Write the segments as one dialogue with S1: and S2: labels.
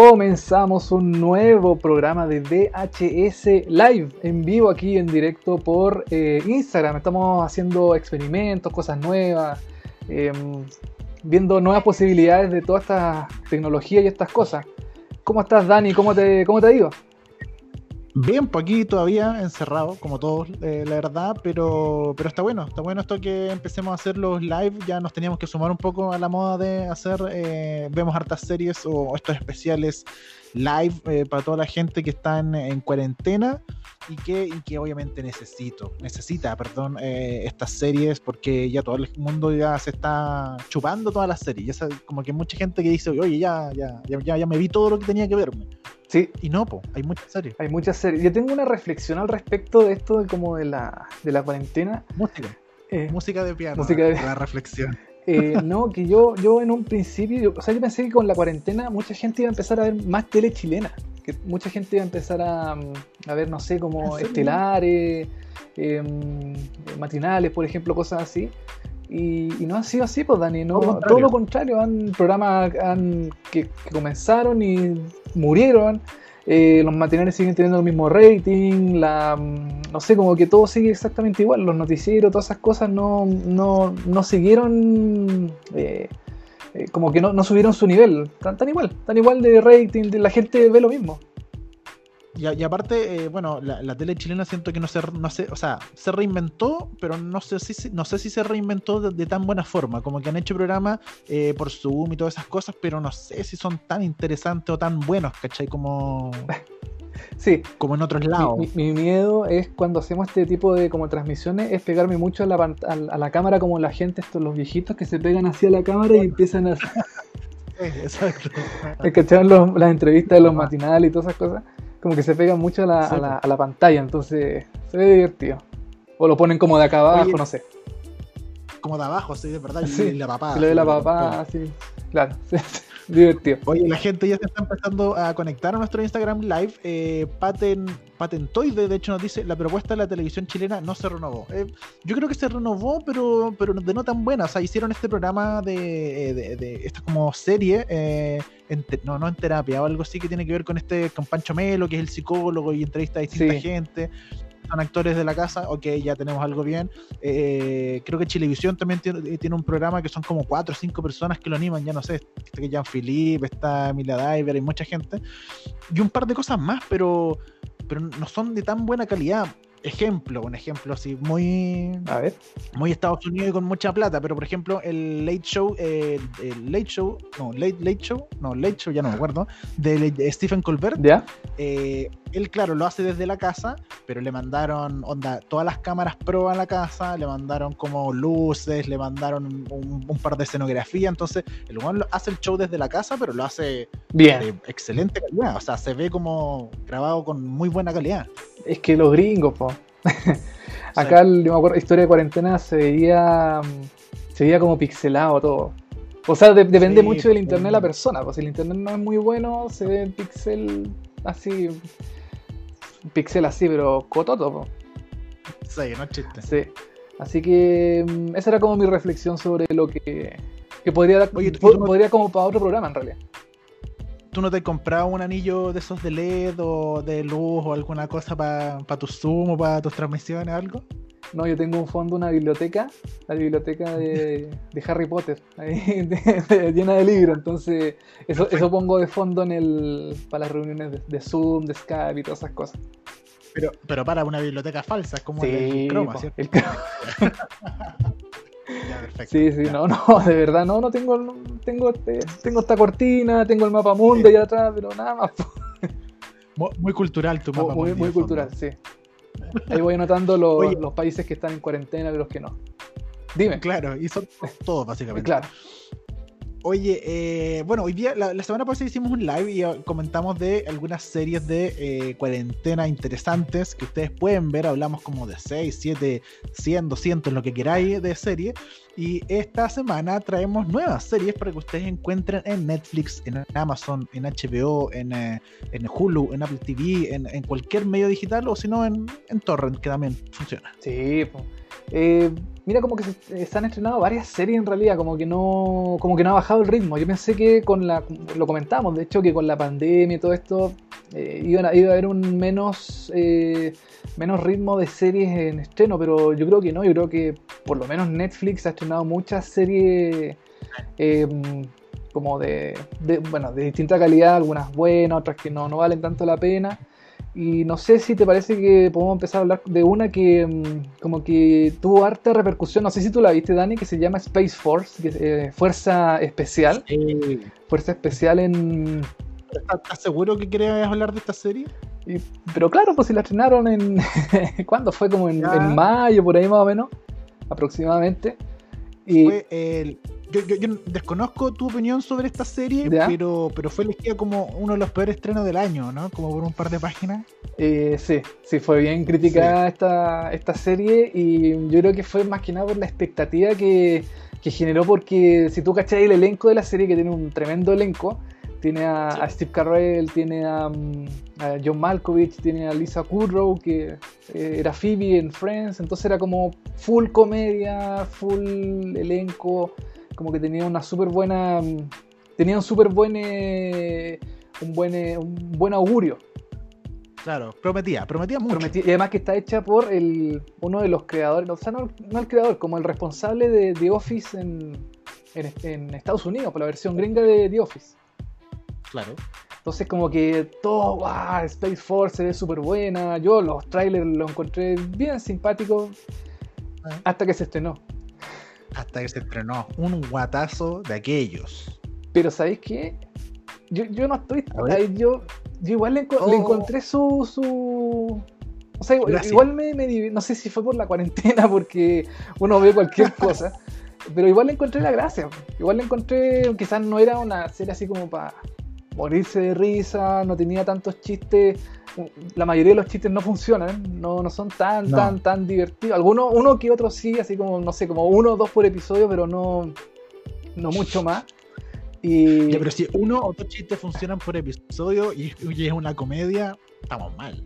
S1: Comenzamos un nuevo programa de VHS Live en vivo aquí en directo por eh, Instagram. Estamos haciendo experimentos, cosas nuevas, em, viendo nuevas posibilidades de toda esta tecnología y estas cosas. ¿Cómo estás, Dani? ¿Cómo te, cómo te ha?
S2: Bien, pues aquí todavía encerrado, como todos, eh, la verdad, pero, pero está bueno, está bueno esto que empecemos a hacer los live, ya nos teníamos que sumar un poco a la moda de hacer, eh, vemos hartas series o estos especiales live eh, para toda la gente que está en, cuarentena y que, y que obviamente necesito, necesita, perdón, estas series porque ya todo el mundo ya se está chupando todas las series, ya como que mucha gente que dice, oye, ya, ya, ya, ya me vi todo lo que tenía que verme.
S1: Sí.
S2: Y no, po, hay muchas series.
S1: Hay muchas series. Yo tengo una reflexión al respecto de esto, de como de la, de la cuarentena.
S2: Música. Eh, música de piano.
S1: Música de...
S2: La reflexión.
S1: Eh, no, que yo, yo en un principio, o sea, yo pensé que con la cuarentena mucha gente iba a empezar a ver más tele chilena, que mucha gente iba a empezar a, a ver, no sé, como estelares, em, matinales, por ejemplo, cosas así. Y, no ha sido así, pues Dani, no, todo lo contrario, han programas han, que, comenzaron y murieron, eh, los matinales siguen teniendo el mismo rating, la, mm, no sé, como que todo sigue exactamente igual, los noticieros, todas esas cosas no, no, no siguieron, eh, eh, como que no, no, subieron su nivel, tan, tan igual, tan igual de rating, la gente ve lo mismo.
S2: Y, aparte, eh, bueno, la, tele chilena siento que no se, no o sea, se reinventó, pero no sé si, no sé si se reinventó de, tan buena forma. Como que han hecho programas eh, por Zoom y todas esas cosas, pero no sé si son tan interesantes o tan buenos, ¿cachai? Como...
S1: Sí.
S2: Como en otros lados.
S1: Mi, miedo es cuando hacemos este tipo de como transmisiones, es pegarme mucho a la, a, la cámara como la gente, estos los viejitos que se pegan hacia la cámara y empiezan a...
S2: Exacto.
S1: las entrevistas de los matinales y todas esas cosas como que se pega mucho a la, a, la, a la, pantalla, entonces se ve divertido. O lo ponen como de acá abajo, no sé.
S2: Como de abajo, sí, de verdad. Sí,
S1: la papá. Lo de la papá, sí. Claro. divertido.
S2: Oye, la gente ya se está empezando a conectar a nuestro Instagram Live. Eh, Paten, Patentoide, de hecho, nos dice: la propuesta de la televisión chilena no se renovó. Eh, yo creo que se renovó, pero, pero de no tan buena. O sea, hicieron este programa de, de, de esta como serie. Eh, no, no en terapia, o algo así que tiene que ver con este, con Pancho Melo, que es el psicólogo y entrevista a distinta gente. Son actores de la casa, ok, ya tenemos algo bien. Eh, creo que Chilevisión también tiene, tiene, un programa que son como cuatro o cinco personas que lo animan, ya no sé, está Jean Philippe, está Emilia Diver, hay mucha gente. Y un par de cosas más, pero, pero no son de tan buena calidad ejemplo, un ejemplo así muy
S1: a ver.
S2: muy Estados Unidos y con mucha plata, pero por ejemplo el Late Show, el Late Show, no, Late Late Show, no, Late Show ya no me acuerdo, de, Stephen Colbert.
S1: ¿Ya?
S2: Eh, él claro lo hace desde la casa, pero le mandaron onda todas las cámaras pro a la casa, le mandaron como luces, le mandaron un, par de escenografía, entonces el humano hace el show desde la casa, pero lo hace
S1: bien,
S2: de excelente calidad, o sea, se ve como grabado con muy buena calidad.
S1: Es que los gringos, po. Acá, yo me acuerdo, historia de cuarentena se veía, se veía como pixelado todo. O sea, depende mucho del internet de la persona. Pues si el internet no es muy bueno, se ve pixel así. Pixel así, pero cototo. Po.
S2: Sí, no chiste.
S1: Sí. Así que mm, esa era como mi reflexión sobre lo que, que podría dar. podría como para otro programa en realidad.
S2: ¿Tú no te comprado un anillo de esos de LED o de luz o alguna cosa para pa tu Zoom o para tus transmisiones o algo?
S1: No, yo tengo un fondo, una biblioteca, la biblioteca de, Harry Potter, ahí, llena de libros. Entonces, eso, eso pongo de fondo en el, para las reuniones de, Zoom, de Skype y todas esas cosas.
S2: Pero, pero para una biblioteca falsa, es como el croma, ¿cierto? El
S1: Sí, sí, no, no, de verdad, no, no tengo, tengo, este, tengo esta cortina, tengo el mapa mundo allá atrás, pero nada más.
S2: Muy cultural tu mapa
S1: Muy, muy cultural, sí. Ahí voy anotando los, los, países que están en cuarentena y los que no. Dime.
S2: Claro, y son todos básicamente.
S1: Claro.
S2: Oye, eh, bueno, hoy día, la, semana pasada hicimos un live y eh, comentamos de algunas series de eh, cuarentena interesantes que ustedes pueden ver. Hablamos como de 6, 7, 100, 200, lo que queráis de serie. Y esta semana traemos nuevas series para que ustedes encuentren en Netflix, en Amazon, en HBO, en, en Hulu, en Apple TV, en, en, cualquier medio digital o si no en, en Torrent, que también funciona.
S1: Sí, pues. Mira como que se, han estrenado varias series en realidad, como que no como que no ha bajado bajado el ritmo. Yo pensé que con la, lo comentamos, de hecho, que con la pandemia y todo esto eh, iba, a, iba, a, haber un menos, eh, menos ritmo de series en estreno, pero yo creo que no, yo creo que por lo menos Netflix ha estrenado muchas series em, como de, de, bueno, de distinta calidad, algunas buenas, otras que no, no valen tanto la pena. Y no sé si te parece que podemos empezar a hablar de una que mm, como que tuvo harta repercusión, no sé si tú la viste Dani, que se llama Space Force, que eh, Fuerza Especial.
S2: Sí.
S1: Fuerza Especial en...
S2: ¿Estás seguro que quieres hablar de esta serie?
S1: Y, pero claro, pues si la estrenaron en... ¿Cuándo? Fue como en, en, mayo, por ahí más o menos, aproximadamente.
S2: Y... Fue el yo, yo, yo, desconozco tu opinión sobre esta serie, pero, pero fue elegida como uno de los peores estrenos del año, ¿no? Como por un par de páginas.
S1: Eh, sí, sí, fue bien criticada sí. esta, esta serie y yo creo que fue más que nada por la expectativa que, que generó, porque si tú cachai el elenco de la serie, que tiene un tremendo elenco, tiene a, sí. a Steve Carell, tiene a, mm, a, John Malkovich, tiene a Lisa Kudrow, que eh, era Phoebe en Friends, entonces era como full comedia, full elenco como que tenía una súper buena. Tenía un súper buen. Eh, un, buen eh, un buen augurio.
S2: Claro, prometía, prometía mucho. Prometía,
S1: y además que está hecha por el, uno de los creadores, o sea, no, no el creador, como el responsable de The Office en, en, en, Estados Unidos, por la versión gringa de The Office.
S2: Claro.
S1: Entonces como que todo, wow, Space Force se ve súper buena. Yo los trailers los encontré bien simpáticos ah. hasta que se estrenó
S2: hasta que se estrenó un guatazo de aquellos.
S1: Pero ¿sabéis qué? Yo, yo no estoy. Yo, yo igual le, oh. le, encontré su. su... O sea, igual, igual me, me, No sé si fue por la cuarentena, porque uno ve cualquier cosa. pero igual le encontré la gracia. Igual le encontré. Quizás no era una serie así como para morirse de risa, no tenía tantos chistes la mayoría de los chistes no funcionan, no, no son tan, no. tan, tan divertidos. Algunos, uno que otro sí, así como, no sé, como uno o dos por episodio, pero no, no mucho más. Y...
S2: Ya, pero si uno o dos chistes funcionan por episodio y, y es una comedia, estamos mal.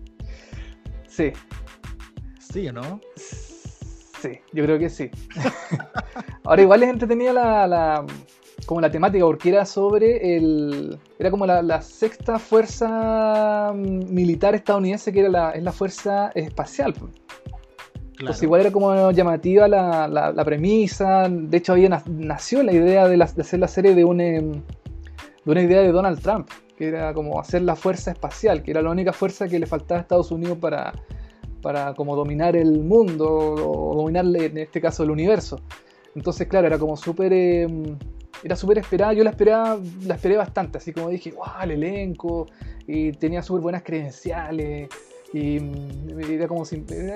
S1: Sí.
S2: ¿Sí o no?
S1: Sí, yo creo que sí. Ahora, igual les entretenía la, la como la temática, porque era sobre el. Era como la, la sexta fuerza mm, militar estadounidense, que era la, es la fuerza espacial. Claro. Entonces, igual era como llamativa la, la, la premisa. De hecho, había nació la idea de, de, hacer la serie de una, de una idea de Donald Trump, que era como hacer la fuerza espacial, que era la única fuerza que le faltaba a Estados Unidos para, para como dominar el mundo, o dominar en este caso el universo. Entonces, claro, era como súper. Eh, era súper esperada, yo la esperaba, la esperé bastante, así como dije, wow, el elenco, y tenía súper buenas credenciales, y mm, era como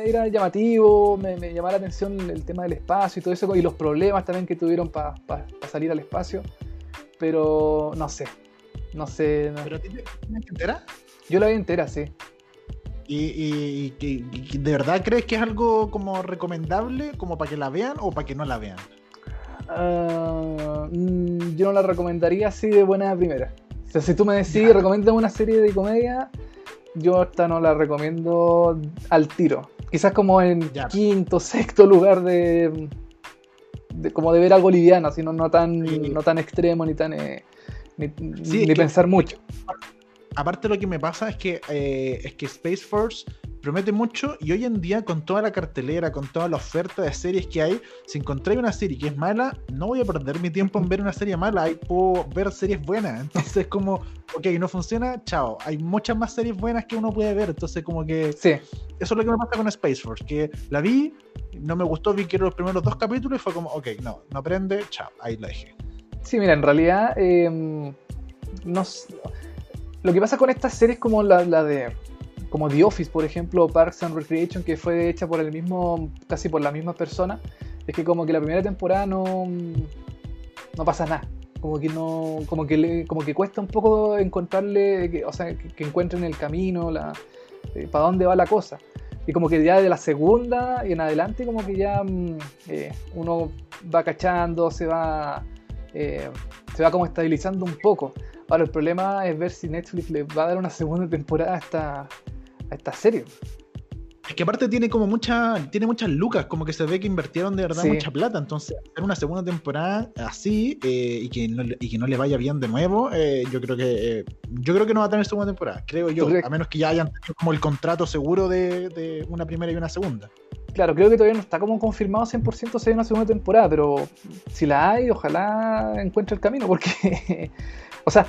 S1: era llamativo, me, me, llamaba la atención el tema del espacio y todo eso, y los problemas también que tuvieron para pa, pa salir al espacio, pero no sé, no sé. No.
S2: ¿Pero a ti te entera?
S1: Yo la vi entera, sí.
S2: ¿Y, y, y, y, de verdad crees que es algo como recomendable, como para que la vean o para que no la vean?
S1: Uh, yo no la recomendaría así de buena primera. O sea, si tú me decís, recomiendas una serie de comedia, yo esta no la recomiendo al tiro. Quizás como en ya. quinto, sexto lugar de, de, como de ver algo liviano, sino no tan, sí. no tan extremo ni tan eh, ni, sí, ni pensar que, mucho.
S2: Aparte lo que me pasa es que eh, es que Space Force promete mucho y hoy en día con toda la cartelera, con toda la oferta de series que hay, si encontré una serie que es mala, no voy a perder mi tiempo en ver una serie mala, ahí puedo ver series buenas. Entonces como, ok, no funciona, chao. Hay muchas más series buenas que uno puede ver, entonces como que...
S1: Sí.
S2: Eso es lo que me pasa con Space Force, que la vi, no me gustó, vi que eran los primeros dos capítulos y fue como, ok, no, no aprende, chao, ahí la dejé.
S1: Sí, mira, en realidad... Eh, no, lo que pasa con estas series como la, la de como The Office, por ejemplo, Parks and Recreation, que fue hecha por el mismo, casi por la misma persona, es que como que la primera temporada no, no pasa nada. Como que no, como que le, como que cuesta un poco encontrarle, que, o sea, que, que, encuentren el camino, la, eh, para dónde va la cosa. Y como que ya de la segunda y en adelante, como que ya mm, eh, uno va cachando, se va, eh, se va como estabilizando un poco. Ahora el problema es ver si Netflix le va a dar una segunda temporada a esta serie.
S2: Es que aparte tiene como mucha, tiene muchas lucas, como que se ve que invirtieron de verdad
S1: Sí.
S2: mucha plata. Entonces, hacer una segunda temporada así eh, y, que no, le- y que no le vaya bien de nuevo, eh, yo creo que eh, yo creo que no va a tener segunda temporada, creo yo. A menos que ya hayan tenido como el contrato seguro de, de una primera y una segunda.
S1: Claro, creo que todavía no está como confirmado 100% si hay una segunda temporada, pero si la hay, ojalá encuentre el camino, porque. o sea,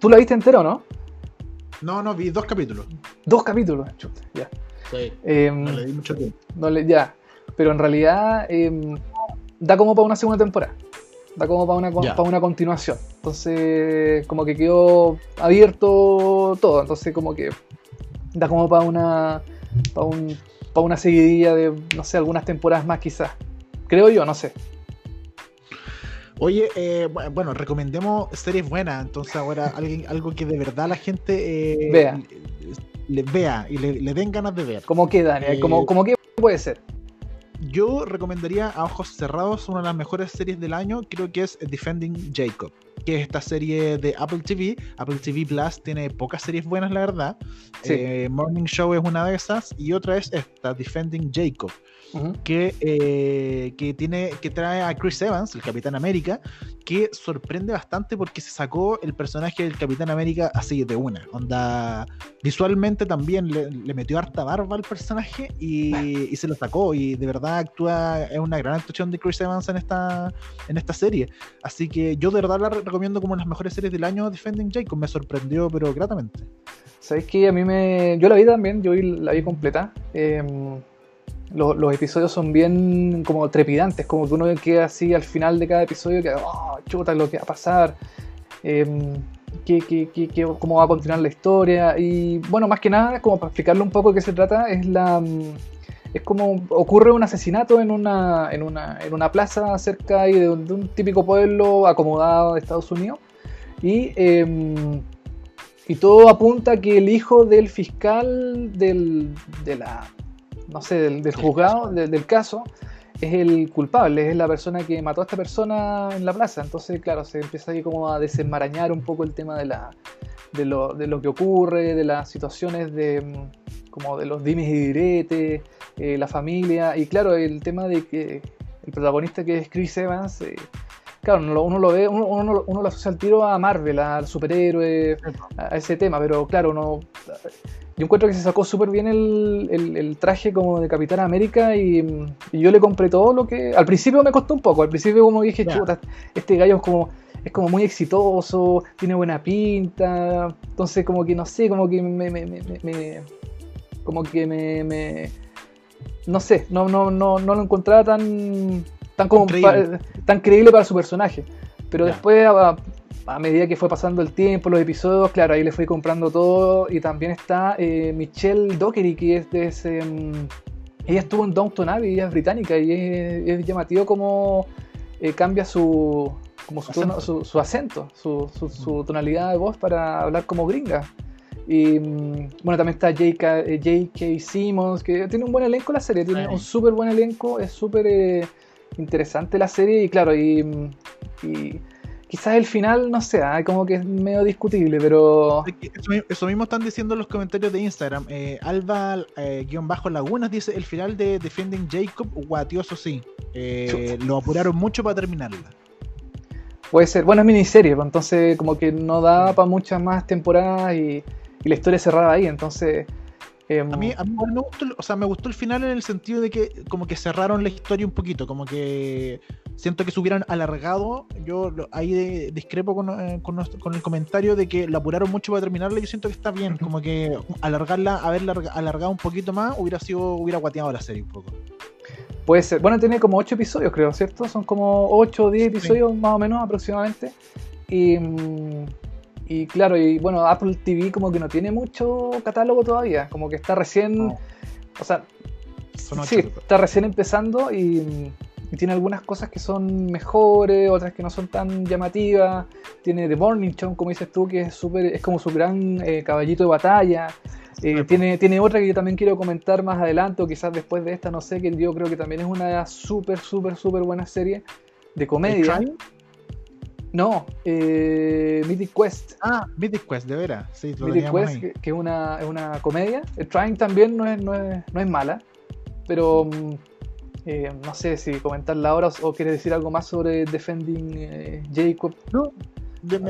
S1: tú la viste entero, ¿no?
S2: No, no, vi dos capítulos.
S1: Dos capítulos, chuta, ya.
S2: Sí.
S1: Em,
S2: No le di mucho tiempo.
S1: no le- ya. Pero en realidad em, da como para una segunda temporada. Da como para una, para una continuación. Entonces, como que quedó abierto todo. Entonces, como que da como para una. Para, un, para una seguidilla de, no sé, algunas temporadas más quizás. Creo yo, no sé.
S2: Oye, eh, bu- bueno, recomendemos series buenas. Entonces, ahora alguien, algo que de verdad la gente eh,
S1: Vea.
S2: Le, le vea y le, le den ganas de ver.
S1: ¿Cómo que, Daniel?
S2: Eh,
S1: ¿Cómo, cómo que puede ser?
S2: Yo recomendaría a ojos cerrados una de las mejores series del año, creo que es Defending Jacob, que es esta serie de Apple TV. Apple TV Plus tiene pocas series buenas, la verdad.
S1: Sí.
S2: Eh, Morning Show es una de esas y otra es esta, Defending Jacob,
S1: Ujú.
S2: que, eh, que, tiene, que trae a Chris Evans, el Capitán América, que sorprende bastante porque se sacó el personaje del Capitán América así de una. Onda, visualmente también le, le metió harta barba al personaje y, y se lo sacó. Y de verdad actúa, es una gran actuación de Chris Evans en esta, en esta serie. Así que yo de verdad la re- recomiendo como una de las mejores series del año, Defending Jacob. Me sorprendió, pero gratamente.
S1: ¿Sabéis que a mí me. Yo la vi también, yo la vi completa. Em, lo- los episodios son bien como trepidantes, como que uno queda así al final de cada episodio, que, oh, chuta, lo que va a pasar, qué- cómo va a continuar la historia. Y bueno, más que nada, como para explicarle un poco de qué se trata, es la. Es como ocurre un asesinato en una, en una, en una plaza cerca de, un- un típico pueblo acomodado de Estados Unidos. Y em, y todo apunta a que el hijo del fiscal del, de la, no sé, del, del
S2: Del
S1: juzgado,
S2: caso.
S1: de- del caso, es el culpable, es la persona que mató a esta persona en la plaza. Entonces, claro, se empieza ahí como a desenmarañar un poco el tema de, la, de, lo, de lo que ocurre, de las situaciones de, mm, como de los dimes y diretes, eh, la familia, y claro, el tema de que el protagonista que es Chris Evans, eh, claro, uno, lo- uno lo ve, uno, uno, lo- uno lo asocia al tiro a Marvel, al superhéroe, a ese tema, pero claro, no. Yo encuentro que se sacó súper bien el, el- el traje como de Capitán América y, y yo le compré todo lo que. Al principio me costó un poco, al principio como dije, chuta, este gallo es como, es como muy exitoso, tiene buena pinta, entonces como que no sé, como que me. me- me- me- me- como que me, me- No sé, no, no, no, no lo encontraba tan. Tan como tan creíble para su personaje. Pero
S2: Ya.
S1: después, a, a medida que fue pasando el tiempo, los episodios, claro, ahí le fui comprando todo. Y también está eh, Michelle Dockery, que es de ese. mm, ella estuvo en Downton Abbey, ella es británica y es, es llamativo como eh, cambia su, como su, tono-
S2: Acento.
S1: su, su acento, su, su- su tonalidad de voz para hablar como gringa. Y mm, bueno, también está J.K. eh. Simmons, que tiene un buen elenco la serie, tiene un súper buen elenco, es súper eh, interesante la serie y claro, y, mm, y quizás el final, no sé, ah, como que es medio discutible, pero...
S2: Eso, mi- eso mismo están diciendo en los comentarios de Instagram. Eh, Alba eh, guion bajo Lagunas dice el final de Defending Jacob, guatioso sí. Eh, lo apuraron mucho para terminarla.
S1: Puede ser, bueno, es miniserie, pues, entonces como que no da para muchas más temporadas y, y la historia cerrada ahí, entonces... em,
S2: A mí, a mí me gustó, o sea, me gustó el final en el sentido de que como que cerraron la historia un poquito, como que siento que se hubieran alargado. Yo lo- ahí de- discrepo con, eh, con nuestro- con el comentario de que la apuraron mucho para terminarla. Yo siento que está bien, como que alargarla, haberla larga- alargado un poquito más, hubiera sido, hubiera guateado la serie un poco.
S1: Puede ser. Bueno, tiene como 8 episodios, creo, ¿cierto? Son como 8 o 10
S2: Sí.
S1: episodios más o menos aproximadamente. Y, mm, y claro, y bueno, Apple TV como que no tiene mucho catálogo todavía. Como que está recién.
S2: No.
S1: O sea,
S2: Son
S1: sí, está recién empezando y, y tiene algunas cosas que son mejores, otras que no son tan llamativas. Tiene The Morning Show, como dices tú, que es súper, es como su gran eh, caballito de batalla. Eh,
S2: Sí.
S1: tiene, tiene otra que yo también quiero comentar más adelante, o quizás después de esta, no sé, que yo creo que también es una súper, súper, súper buena serie de comedia. No, eh, Mythic Quest.
S2: Ah, Mythic Quest, de veras. Sí, lo
S1: Mythic Quest,
S2: ahí.
S1: que, que es, una, es una comedia. Trying también no es, no es, no es mala, pero mm, eh, no sé si comentarla ahora o, o quieres decir algo más sobre Defending eh, Jacob.
S2: No,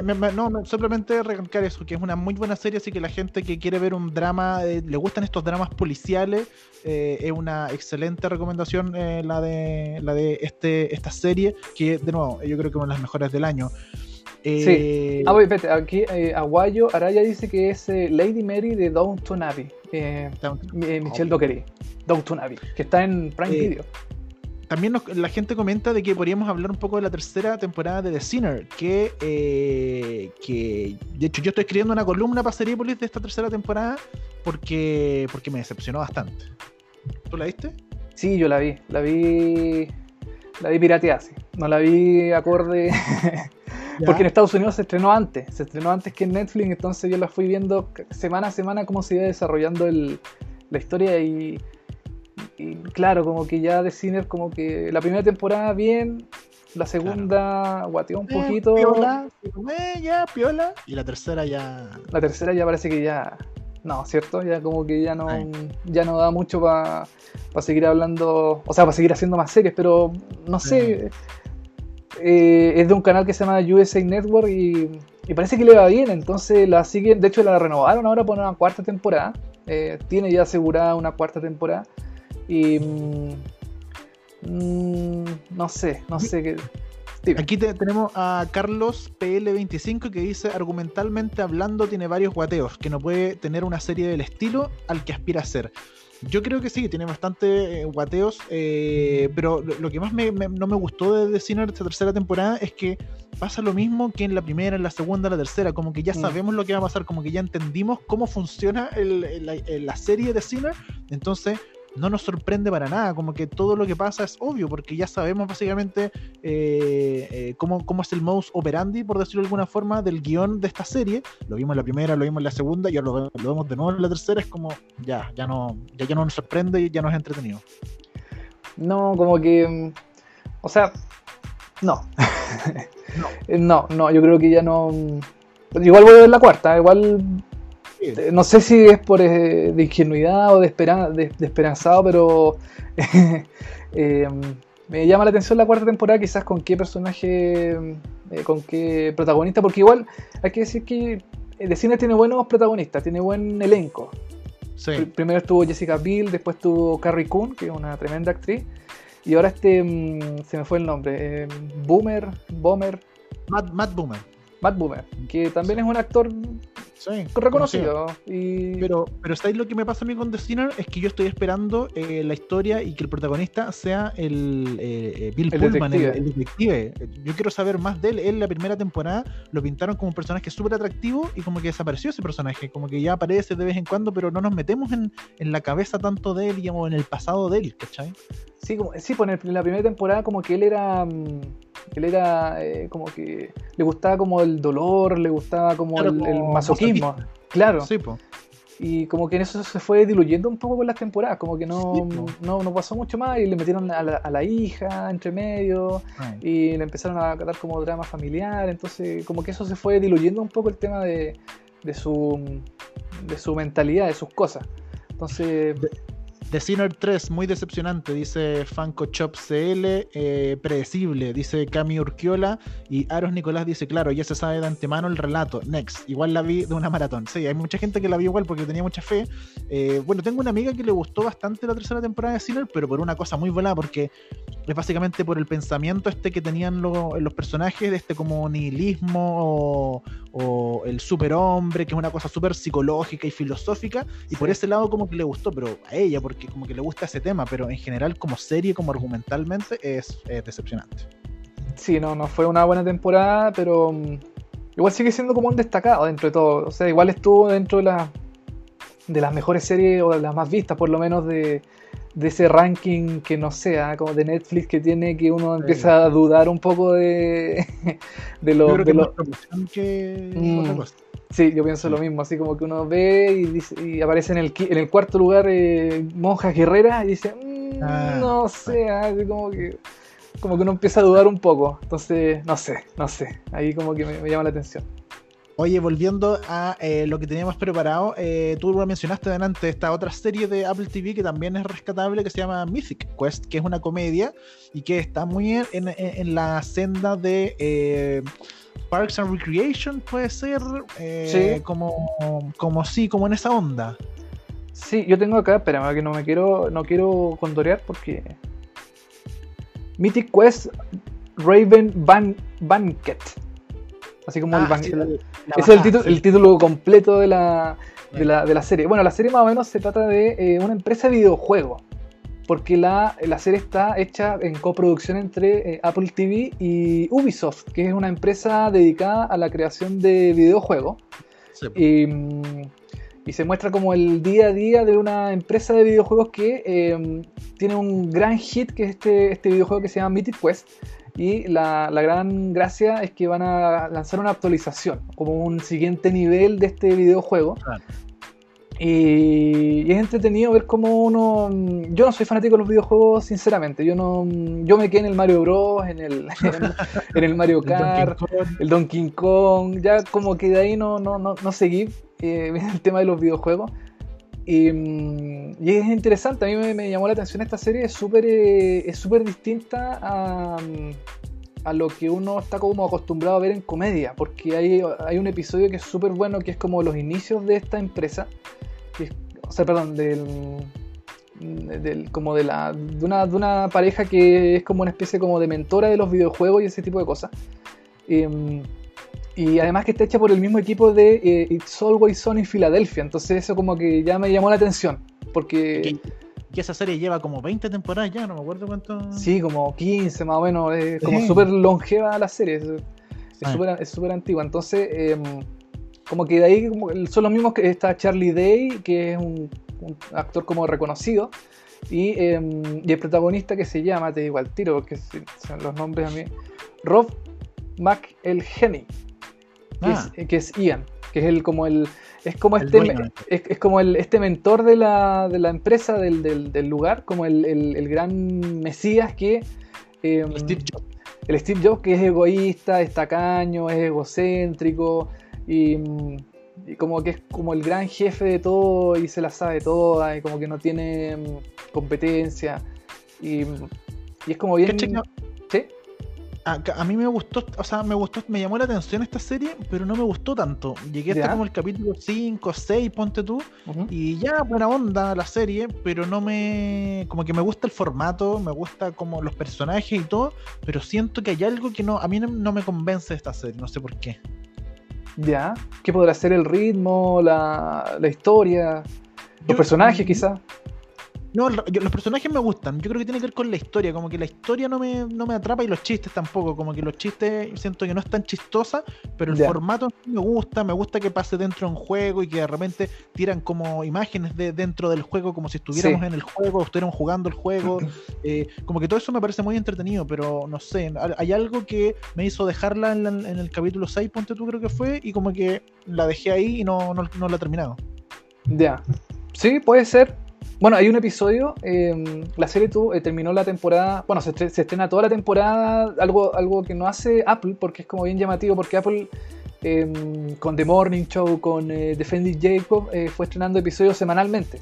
S2: me- me- no, simplemente recalcar eso, que es una muy buena serie, así que la gente que quiere ver un drama, eh, le gustan estos dramas policiales, eh, es una excelente recomendación eh, la de la de este esta serie, que de nuevo, yo creo que es una de las mejores del año. Eh,
S1: Ah, voy, espérate, aquí eh, Aguayo Araya dice que es eh, Lady Mary de Downton Abbey. Eh, eh, Michelle Dockery. Downton Abbey, que está en Prime
S2: Eh,
S1: Video.
S2: También nos- la gente comenta de que podríamos hablar un poco de la tercera temporada de The Sinner, que, eh, que de hecho yo estoy escribiendo una columna para Seriepolis de esta tercera temporada porque, porque me decepcionó bastante. ¿Tú la viste?
S1: Sí, yo la vi. La vi. La vi pirateada, sí. No la vi acorde. Porque en Estados Unidos se estrenó antes. Se estrenó antes que en Netflix. Entonces yo la fui viendo semana a semana cómo se iba desarrollando el- la historia. Y, y claro, como que ya de Sinner, como que la primera temporada bien. La segunda guateó un
S2: Eh,
S1: poquito.
S2: Piola, eh, ya, piola. Y la tercera ya.
S1: La tercera ya parece que ya. No, ¿cierto? Ya como que ya no,
S2: Ay.
S1: ya no da mucho para seguir hablando. O sea, para seguir haciendo más series, pero no sé. eh, es de un canal que se llama USA Network y, y parece que le va bien. Entonces la siguen. De hecho, la renovaron ahora por una cuarta temporada. Eh, tiene ya asegurada una cuarta temporada. Y. mm, mm, no sé, no sé qué. dime.
S2: Aquí te- tenemos a Carlos PL25 que dice, argumentalmente hablando tiene varios guateos, que no puede tener una serie del estilo al que aspira a ser. Yo creo que sí, tiene bastante eh, guateos, eh, pero lo, lo que más me- me- no me gustó de The Sinner esta tercera temporada es que pasa lo mismo que en la primera, en la segunda, en la tercera, como que ya
S1: Mm.
S2: sabemos lo que va a pasar, como que ya entendimos cómo funciona el- el- la, la serie de Sinner, entonces no nos sorprende para nada, como que todo lo que pasa es obvio, porque ya sabemos básicamente eh, eh, cómo, cómo es el modus operandi, por decirlo de alguna forma, del guion de esta serie. Lo vimos en la primera, lo vimos en la segunda, y ahora lo, ve- lo vemos de nuevo en la tercera, es como ya, ya no, ya, ya no nos sorprende y ya nos es entretenido.
S1: No, como que. mm, O sea, no.
S2: No.
S1: No, no, yo creo que ya no. mm, Igual voy a ver la cuarta, igual. Eh, No sé si es por eh, de ingenuidad o de, esperan- de, de esperanzado, pero. eh, me llama la atención la cuarta temporada, quizás con qué personaje. eh, con qué protagonista, porque igual hay que decir que. The Cine tiene buenos protagonistas, tiene buen elenco.
S2: Sí,
S1: Pr- Primero estuvo Jessica Biel, después estuvo Carrie Coon, que es una tremenda actriz. Y ahora este, mm, se me fue el nombre, eh, Boomer, Boomer,
S2: Matt, Matt Boomer.
S1: Matt Boomer, que también es un actor
S2: Sí,
S1: reconocido. Y...
S2: Pero, pero ¿sabéis lo que me pasa a mí con The Sinner? Es que yo estoy esperando eh, la historia y que el protagonista sea el eh, eh, Bill
S1: El
S2: Pullman, el,
S1: detective.
S2: el detective. Yo quiero saber más de él. Él, la primera temporada, lo pintaron como un personaje súper atractivo y como que desapareció ese personaje. Como que ya aparece de vez en cuando, pero no nos metemos en, en la cabeza tanto de él, digamos, en el pasado de él, ¿cachai?
S1: Sí, como, sí, pues en la primera temporada como que él era, mm, él era eh, como que le gustaba como el dolor, le gustaba como
S2: Claro,
S1: el, el masoquismo.
S2: masoquista.
S1: Claro.
S2: Sí, po.
S1: Y como que en eso se fue diluyendo un poco con las temporadas, como que no,
S2: Sí, po.
S1: no, no pasó mucho más y le metieron a la, a la hija entre medio.
S2: Ay.
S1: y le empezaron a dar como drama familiar, entonces como que eso se fue diluyendo un poco el tema de, de su de su mentalidad, de sus cosas. Entonces,
S2: The Sinner 3, muy decepcionante, dice Fanco Chop CL, eh, predecible, dice Cami Urquiola, y Aros Nicolás dice, claro, ya se sabe de antemano el relato, next, igual la vi de una maratón, sí, hay mucha gente que la vio igual porque tenía mucha fe, Eh, bueno, tengo una amiga que le gustó bastante la tercera temporada de Sinner, pero por una cosa muy volada, porque es básicamente por el pensamiento este que tenían lo- los personajes, de este como nihilismo o, o el superhombre, que es una cosa súper psicológica y filosófica, y por ese lado como que le gustó, pero a ella, porque como que le gusta ese tema, pero en general como serie, como argumentalmente, es, es decepcionante.
S1: sí, no, no fue una buena temporada, pero mm, igual sigue siendo como un destacado dentro de todo. O sea, igual estuvo dentro de, la, de las mejores series o de las más vistas, por lo menos de, de ese ranking que no sea, como de Netflix que tiene que uno empieza a dudar un poco de, de
S2: Yo
S1: lo,
S2: creo
S1: de
S2: que es
S1: lo-
S2: más promoción que
S1: Mm. Sí, yo pienso
S2: Sí.
S1: lo mismo, así como que uno ve y, dice- y aparece en el, en el cuarto lugar eh, Monjas Guerreras y dice, "Mm,
S2: Ah,
S1: no sé, así como que como que uno empieza a dudar un poco. Entonces, no sé, no sé. Ahí como que me, llama la atención.
S2: Oye, volviendo a eh, lo que teníamos preparado, eh, tú lo mencionaste delante, esta otra serie de Apple TV que también es rescatable, que se llama Mythic Quest, que es una comedia y que está muy en, en, la senda de eh, Parks and Recreation, puede ser, sí. como, como sí, como en esa onda.
S1: Sí, yo tengo acá, espérame, que no me quiero, no quiero condorear porque Mythic Quest Raven Ban Banquet. Así como el ah. Ese es el título, el título completo de la, de, la, de la, serie. Bueno, la serie más o menos se trata de eh, una empresa de videojuegos. Porque la, la, serie está hecha en coproducción entre eh, Apple TV y Ubisoft, que es una empresa dedicada a la creación de videojuegos. Sí. Y, y se muestra como el día a día de una empresa de videojuegos que em, tiene un gran hit, que es este, este videojuego que se llama Mythic Quest. Y la, la, gran gracia es que van a lanzar una actualización, como un siguiente nivel de este videojuego. Y, es entretenido ver cómo uno. Yo no soy fanático de los videojuegos, sinceramente. Yo no. Yo me quedé en el Mario Bros, en el, en, el Mario Kart, el Donkey Kong. Ya como que de ahí no, no, no, no seguí eh, el tema de los videojuegos. Y, y, es interesante, a mí me, llamó la atención esta serie, es súper eh, es súper distinta a, a, lo que uno está como acostumbrado a ver en comedia, porque hay, hay un episodio que es súper bueno, que es como los inicios de esta empresa, o sea, perdón, del, del, como de, la, de, una, de una pareja que es como una especie como de mentora de los videojuegos y ese tipo de cosas. Em, y además que está hecha por el mismo equipo de eh, It's Always Sunny en Filadelfia. Entonces eso como que ya me llamó la atención. Porque...
S2: Que esa serie lleva como 20 temporadas ya, no me acuerdo cuánto.
S1: Sí, como 15 más o menos. Es como súper longeva la serie. Es súper antigua. Entonces, em, como que de ahí son los mismos que está Charlie Day, que es un, actor como reconocido. Y, em, y, el protagonista que se llama, te digo al tiro, porque son los nombres a mí, Rob McElhenney Ah. que, es, Ian, que es el como el es como este es, como el este mentor de la, de la empresa del, del, lugar, como el, el, gran mesías que
S2: em, Steve Jobs.
S1: el Steve Jobs que es egoísta, es tacaño, es egocéntrico y, como que es como el gran jefe de todo y se la sabe toda y como que no tiene em, competencia y, y es como bien.
S2: A, mí me gustó, o sea, me gustó, me llamó la atención esta serie, pero no me gustó tanto. Llegué hasta como el capítulo 5, 6, ponte tú, y ya buena onda la serie, pero no me. como que me gusta el formato, me gusta como los personajes y todo, pero siento que hay algo que no, a mí no, me convence de esta serie, no sé por qué.
S1: Ya, ¿qué podrá ser el ritmo, la, la historia, los personajes quizás?
S2: No, los personajes me gustan. Yo creo que tiene que ver con la historia. Como que la historia no me, no me atrapa y los chistes tampoco. Como que los chistes siento que no es tan chistosa, pero el formato me gusta. Me gusta que pase dentro de un juego y que de repente tiran como imágenes de dentro del juego, como si estuviéramos en el juego, o estuviéramos jugando el juego. Eh, como que todo eso me parece muy entretenido, pero no sé. Hay algo que me hizo dejarla en, el capítulo 6, ponte tú, creo que fue, y como que la dejé ahí y no, no, no la he terminado.
S1: Ya. Sí, puede ser. Bueno, hay un episodio, em, la serie tú, eh, terminó la temporada, bueno, se, estrena toda la temporada, algo, algo que no hace Apple, porque es como bien llamativo, porque Apple em, con The Morning Show, con eh, Defending Jacob, eh, fue estrenando episodios semanalmente.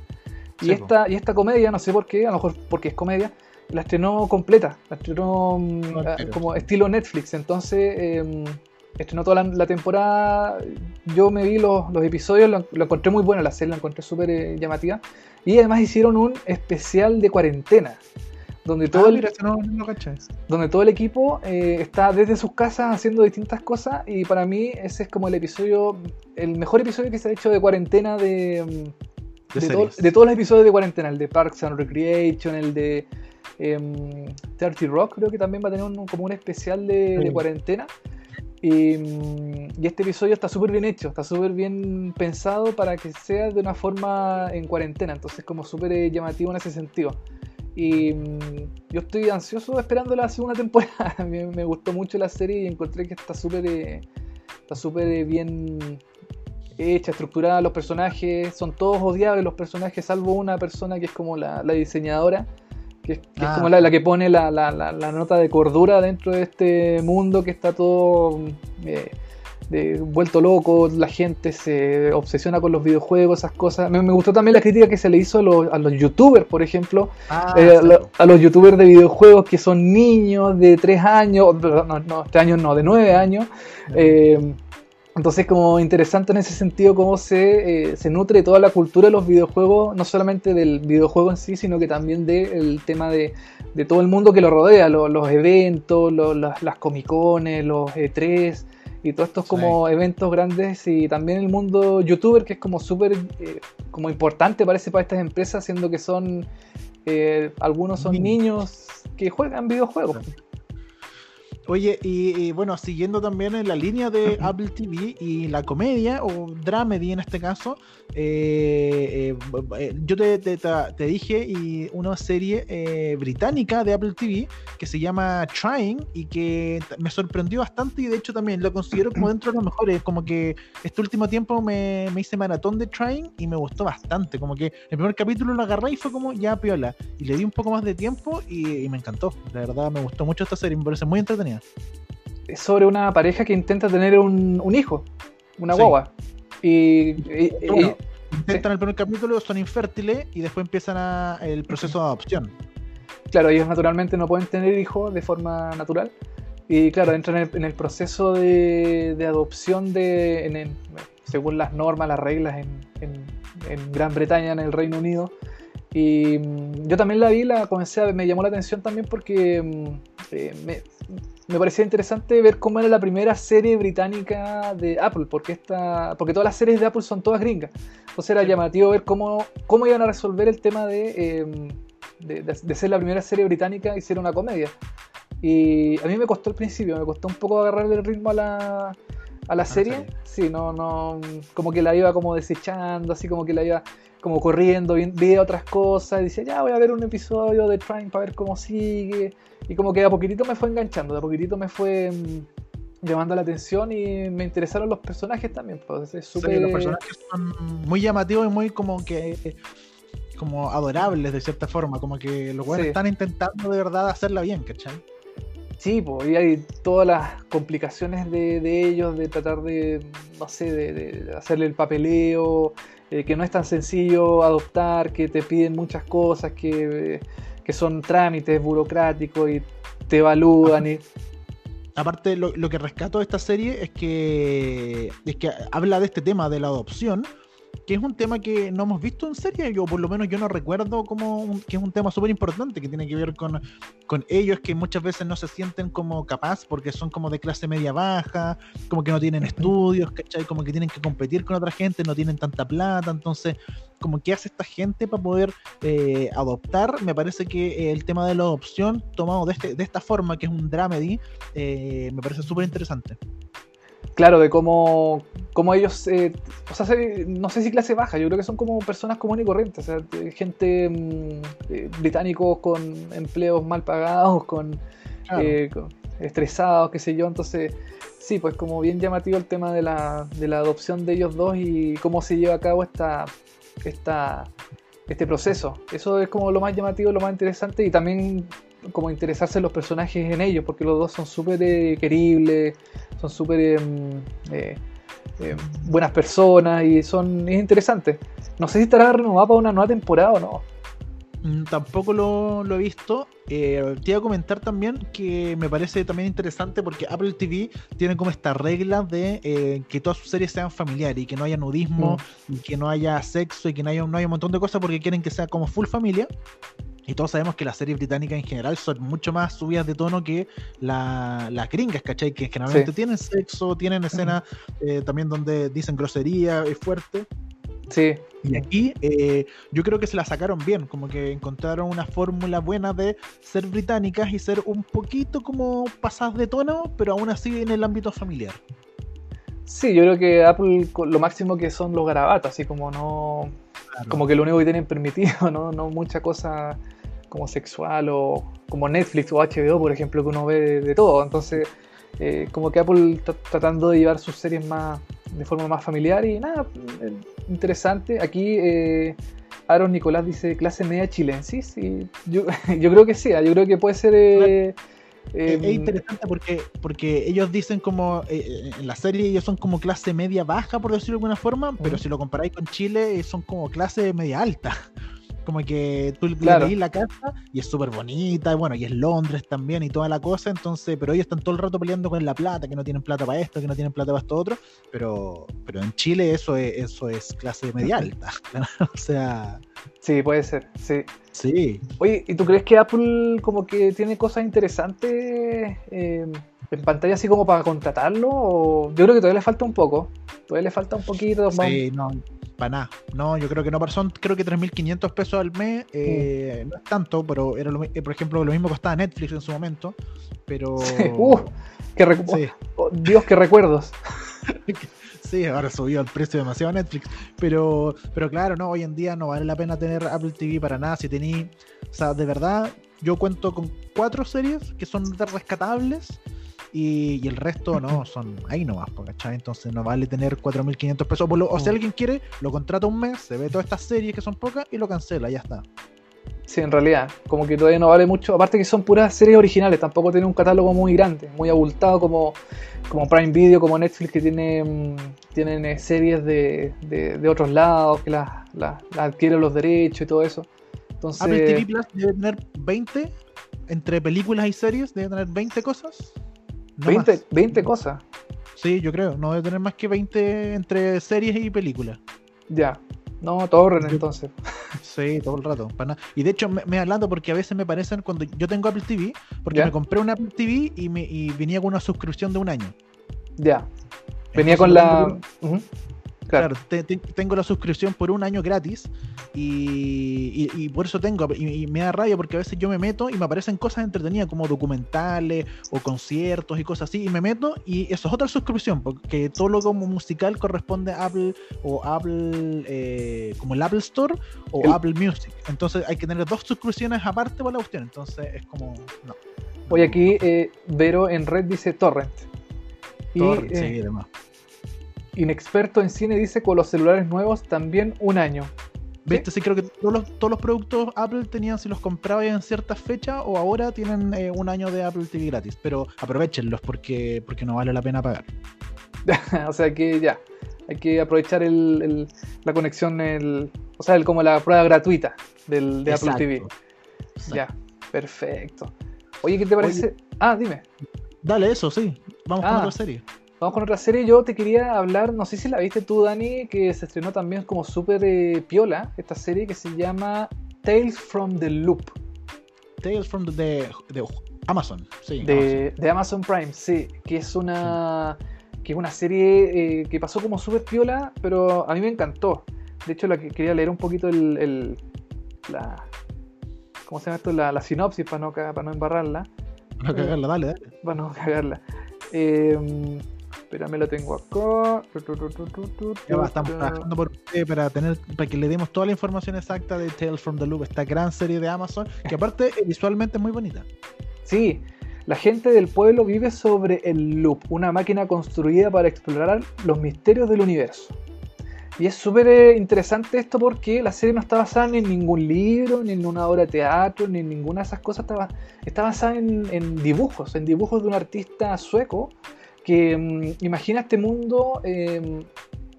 S1: Y, esta, y esta comedia, no sé por qué, a lo mejor porque es comedia, la estrenó completa, la estrenó mm, como estilo Netflix, entonces em, estrenó toda la, temporada, yo me vi los, episodios, lo, encontré muy bueno la serie, la encontré súper eh, llamativa. Y además hicieron un especial de cuarentena, donde todo, ah, el, donde todo el equipo eh, está desde sus casas haciendo distintas cosas y para mí ese es como el episodio, el mejor episodio que se ha hecho de cuarentena de... Mm, de, todos los episodios de cuarentena, el de Parks and Recreation, el de eh, em, 30 Rock, creo que también va a tener como un especial de cuarentena. Mm, y, este episodio está súper bien hecho, está súper bien pensado para que sea de una forma en cuarentena, entonces como súper eh, llamativo en ese sentido. Y mm, yo estoy ansioso esperando la segunda temporada, me, gustó mucho la serie y encontré que está súper eh, está súper eh, bien hecha, estructurada, los personajes son todos odiables los personajes, salvo una persona que es como la diseñadora que, es
S2: Ah.
S1: como la, la que pone la, la- la- la nota de cordura dentro de este mundo que está todo eh, de- vuelto loco, la gente se obsesiona con los videojuegos, esas cosas. Me, me gustó también la crítica que se le hizo a los, a los youtubers, por ejemplo,
S2: Ah,
S1: eh, a, lo- los youtubers de videojuegos que son niños de 3 años, no, no, 3 años no, de 9 años. Eh, entonces, como interesante en ese sentido, cómo se, eh, se nutre toda la cultura de los videojuegos, no solamente del videojuego en sí, sino que también del tema de, de todo el mundo que lo rodea, lo- los eventos, lo- las, las comicones, los E3 y todos estos
S2: Sí.
S1: como eventos grandes y también el mundo youtuber que es como súper eh, como importante parece para estas empresas, siendo que son eh, algunos son
S2: Niños.
S1: niños que juegan videojuegos.
S2: Oye, y, y bueno, siguiendo también en la línea de Apple TV y la comedia, o dramedy en este caso, eh, eh, eh, yo te, te- te- dije y una serie eh, británica de Apple TV que se llama Trying y que me sorprendió bastante y de hecho también lo considero como dentro de los mejores, como que este último tiempo me, me hice maratón de Trying y me gustó bastante, como que el primer capítulo lo agarré y fue como ya piola. Y le di un poco más de tiempo y, y me encantó, la verdad me gustó mucho esta serie, me parece muy entretenida.
S1: Es sobre una pareja que intenta tener un, un hijo, una
S2: Sí.
S1: guagua. Y, y- y-
S2: Bueno, intentan el primer capítulo, son infértiles y después empiezan a- el proceso de adopción.
S1: claro, ellos naturalmente no pueden tener hijos de forma natural. Y claro, entran en el, en el proceso de, de adopción de, en según las normas, las reglas en, en- Gran Bretaña, en el Reino Unido. Y mm, yo también la vi, la comencé a me llamó la atención también porque mm, eh, me, me parecía interesante ver cómo era la primera serie británica de Apple, porque, esta, porque todas las series de Apple son todas gringas. Entonces era llamativo ver cómo, cómo iban a resolver el tema de, eh, de, de- de ser la primera serie británica y ser una comedia. Y a mí me costó al principio, me costó un poco agarrarle el ritmo a la, a la serie.
S2: serie.
S1: Sí, no, no, como que la iba como desechando, así como que la iba como corriendo, vi- veía otras cosas, y decía, ya voy a ver un episodio de Trying para ver cómo sigue. Y como que de a poquitito me fue enganchando, de a poquitito me fue mm, llamando la atención y me interesaron los personajes también. Pues es
S2: Sí,
S1: súper...
S2: los personajes son muy llamativos y muy como que eh, como adorables de cierta forma, como que los buenos
S1: Sí.
S2: están intentando de verdad hacerla bien, ¿cachai?
S1: Sí, pues, y hay todas las complicaciones de, de ellos, de tratar de, no sé, de, de hacerle el papeleo, eh, que no es tan sencillo adoptar, que te piden muchas cosas, que, que son trámites burocráticos y te evalúan. Y,
S2: Aparte, lo, lo que rescato de esta serie es que, es que habla de este tema de la adopción, que es un tema que no hemos visto en serie, yo por lo menos yo no recuerdo como un- que es un tema súper importante, que tiene que ver con, con ellos que muchas veces no se sienten como capaz porque son como de clase media baja, como que no tienen estudios, ¿cachai? Como que tienen que competir con otra gente, no tienen tanta plata, entonces, como que hace esta gente para poder eh, adoptar, me parece que el tema de la adopción tomado de, este, de esta forma, que es un dramedy, eh, me parece súper interesante.
S1: Claro, de cómo, cómo ellos, eh, o sea, se- no sé si clase baja, yo creo que son como personas comunes y corrientes, o sea, gente mm, eh, británicos con empleos mal pagados, con
S2: Claro.
S1: eh, con- estresados, qué sé yo. Entonces, sí, pues como bien llamativo el tema de la, de la adopción de ellos dos y cómo se lleva a cabo esta, esta, este proceso. Eso es como lo más llamativo, lo más interesante y también como interesarse en los personajes en ellos, porque los dos son súper eh, queribles, son súper eh, eh, eh, buenas personas y son es interesante. No sé si estará renovada para una nueva temporada o no.
S2: Mm, Tampoco lo, lo he visto. Eh, te iba a comentar también que me parece también interesante porque Apple TV tiene como esta regla de eh, que todas sus series sean familiares y que no haya nudismo, y que no haya sexo y que no haya, no haya un montón de cosas porque quieren que sea como full familia. Y todos sabemos que las series británicas en general son mucho más subidas de tono que la- las gringas, ¿cachai? Que generalmente
S1: Sí.
S2: tienen sexo, tienen escenas eh, también donde dicen grosería, es fuerte.
S1: Sí,
S2: Y aquí eh, yo creo que se la sacaron bien, como que encontraron una fórmula buena de ser británicas y ser un poquito como pasadas de tono, pero aún así en el ámbito familiar.
S1: Sí, yo creo que Apple lo máximo que son los garabatos, así como no. Como que lo único que tienen permitido, ¿no? No mucha cosa como sexual o como Netflix o HBO, por ejemplo, que uno ve de, de todo. Entonces, eh, como que Apple está tratando de llevar sus series más de forma más familiar y nada, eh, interesante. Aquí eh, Aaron Nicolás dice clase media chilensis. Y yo, yo creo que sí, yo creo que puede ser. Eh,
S2: es interesante porque, porque ellos dicen como en la serie ellos son como clase media baja por decirlo de alguna forma, pero si lo comparáis con Chile son como clase media alta. Como que tú
S1: claro.
S2: le la casa y es súper bonita, y bueno, y es Londres también y toda la cosa, entonces, pero ellos están todo el rato peleando con la plata, que no tienen plata para esto, que no tienen plata para esto otro, pero, pero en Chile eso es, eso es clase media alta, o sea...
S1: Sí, puede ser, sí.
S2: Sí.
S1: Oye, ¿y tú crees que Apple como que tiene cosas interesantes eh, en pantalla así como para contratarlo? O... Yo creo que todavía le falta un poco, todavía le falta un poquito.
S2: Sí, no, para nada. No, yo creo que no, son creo que 3.500 pesos al mes, eh, no es tanto, pero era lo, eh, por ejemplo lo mismo costaba Netflix en su momento, pero...
S1: Uh, qué oh, Dios, qué recuerdos.
S2: sí, ahora subió el precio demasiado Netflix, pero, pero claro, no, hoy en día no vale la pena tener Apple TV para nada, si tení, o sea, de verdad, yo cuento con cuatro series que son rescatables y, el resto no, son ahí nomás, ¿cachai? Entonces no vale tener 4.500 pesos. o si alguien quiere, lo contrata un mes, se ve todas estas series que son pocas y lo cancela, ya está.
S1: Sí, en realidad, como que todavía no vale mucho. Aparte que son puras series originales, tampoco tiene un catálogo muy grande, muy abultado como, como Prime Video, como Netflix, que tiene, mm, tienen eh, series de, de, otros lados, que las, adquieren los derechos y todo eso. Entonces,
S2: Apple TV Plus debe tener 20, entre películas y series, debe tener 20 cosas.
S1: 20, cosas.
S2: Sí, yo creo. No debe tener más que 20 entre series y películas.
S1: Ya. No, torren entonces.
S2: Sí, todo el rato. Y de hecho, me, hablando porque a veces me parecen cuando yo tengo Apple TV, porque me compré una Apple TV y, me, y venía con una suscripción de un año.
S1: Ya. Venía con la.
S2: Claro, tengo la suscripción por un año gratis y, por eso tengo, y, me da rabia porque a veces yo me meto y me aparecen cosas entretenidas como documentales o conciertos y cosas así, y me meto y eso es otra suscripción, porque todo lo como musical corresponde a Apple o Apple, eh, como el Apple Store o Apple Music. Entonces hay que tener dos suscripciones aparte para la cuestión, entonces es como, no.
S1: Hoy aquí eh, Vero en red dice Torrent.
S2: Torrent, y, sí, eh, demás
S1: inexperto en cine dice con los celulares nuevos también un año.
S2: ¿Viste? Sí, creo que todos los, todos los productos Apple tenían, si los comprabas en ciertas fechas o ahora tienen eh, un año de Apple TV gratis. Pero aprovechenlos porque, porque no vale la pena pagar.
S1: o sea que ya, hay que aprovechar el, la conexión, el, o sea, el, como la prueba gratuita del, de Apple TV. Ya, perfecto. Oye, ¿qué te parece? ah, dime.
S2: Dale, eso, sí. Vamos con ah. otra serie.
S1: Vamos con otra serie. Yo te quería hablar, no sé si la viste tú, Dani, que se estrenó también como súper eh, piola, esta serie que se llama Tales from the Loop.
S2: Tales from the, de, Amazon, sí.
S1: De Amazon. Prime, sí, que es una, que es una serie eh, que pasó como súper piola, pero a mí me encantó. De hecho, la que quería leer un poquito el, la, ¿cómo se llama esto? La, sinopsis para no, para no embarrarla.
S2: Para no cagarla, dale, dale.
S1: Para no cagarla. Eh, me lo tengo acá.
S2: Ya estamos trabajando por para tener para que le demos toda la información exacta de Tales from the Loop, esta gran serie de Amazon, que aparte visualmente es muy bonita.
S1: Sí, la gente del pueblo vive sobre el Loop, una máquina construida para explorar los misterios del universo. Y es súper eh, interesante esto porque la serie no está basada en ningún libro, ni en una obra de teatro, ni en ninguna de esas cosas. Está, está basada en, en dibujos, en dibujos de un artista sueco que mm, imagina este mundo em,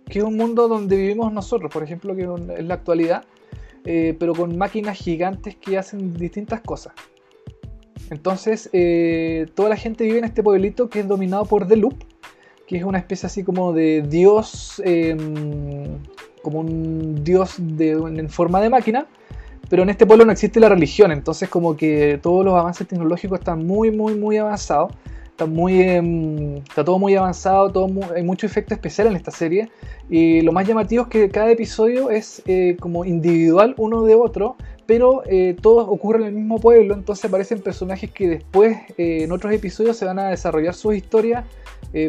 S1: que es un mundo donde vivimos nosotros, por ejemplo, que es la actualidad, eh, pero con máquinas gigantes que hacen distintas cosas. Entonces, eh, toda la gente vive en este pueblito que es dominado por The Loop, que es una especie así como de dios, em, como un dios en forma de máquina, pero en este pueblo no existe la religión, entonces como que todos los avances tecnológicos están muy, muy, muy avanzados está muy em, está todo muy avanzado, todo hay mucho efecto especial en esta serie. Y lo más llamativo es que cada episodio es eh, como individual uno de otro, pero eh, todos ocurren en el mismo pueblo, entonces aparecen personajes que después eh, en otros episodios se van a desarrollar sus historias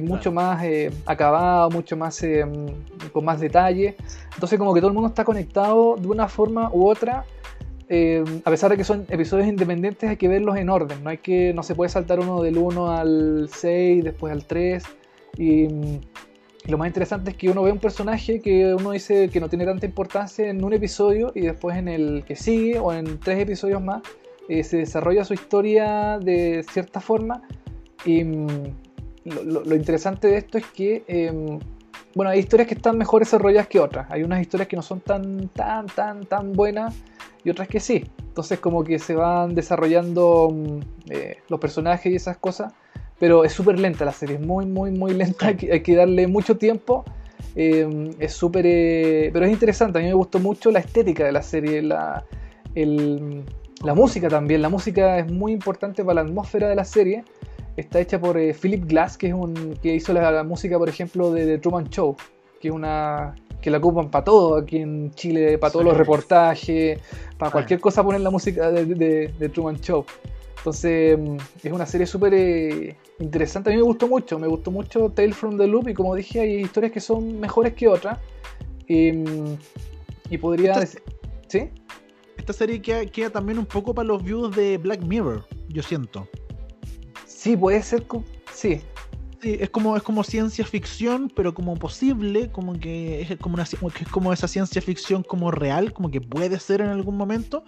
S1: mucho más acabadas, mucho más em, con más detalle, entonces como que todo el mundo está conectado de una forma u otra eh, a pesar de que son episodios independientes, hay que verlos en orden. No, hay que, no se puede saltar uno del 1 al 6, después al 3. Y, lo más interesante es que uno ve un personaje que uno dice que no tiene tanta importancia en un episodio y después en el que sigue o en tres episodios más eh, se desarrolla su historia de cierta forma. Y mm, lo, interesante de esto es que, em, bueno, hay historias que están mejor desarrolladas que otras. Hay unas historias que no son tan, tan, tan, tan buenas y otras que sí. Entonces como que se van desarrollando mm, eh, los personajes y esas cosas pero es súper lenta la serie, es muy, muy, muy lenta, hay que, darle mucho tiempo. Eh, es súper. Eh, pero es interesante, a mí me gustó mucho la estética de la serie, la, la música también. La música es muy importante para la atmósfera de la serie. Está hecha por eh, Philip Glass, que, es un, que hizo la, música, por ejemplo, de The Truman Show, que es una que la ocupan para todo aquí en Chile, para todos los reportajes, para cualquier cosa poner la música de, de Truman Show. Entonces mm, es una serie súper eh, interesante. A mí me gustó mucho, me gustó mucho Tale from the Loop y como dije hay historias que son mejores que otras. Mm, y podría decir... ¿Sí?
S2: Esta serie queda, también un poco para los views de Black Mirror, yo siento.
S1: Sí, puede ser... Sí,
S2: Sí, es como, es como ciencia ficción, pero como posible, como que es como, una, es como esa ciencia ficción como real, como que puede ser en algún momento,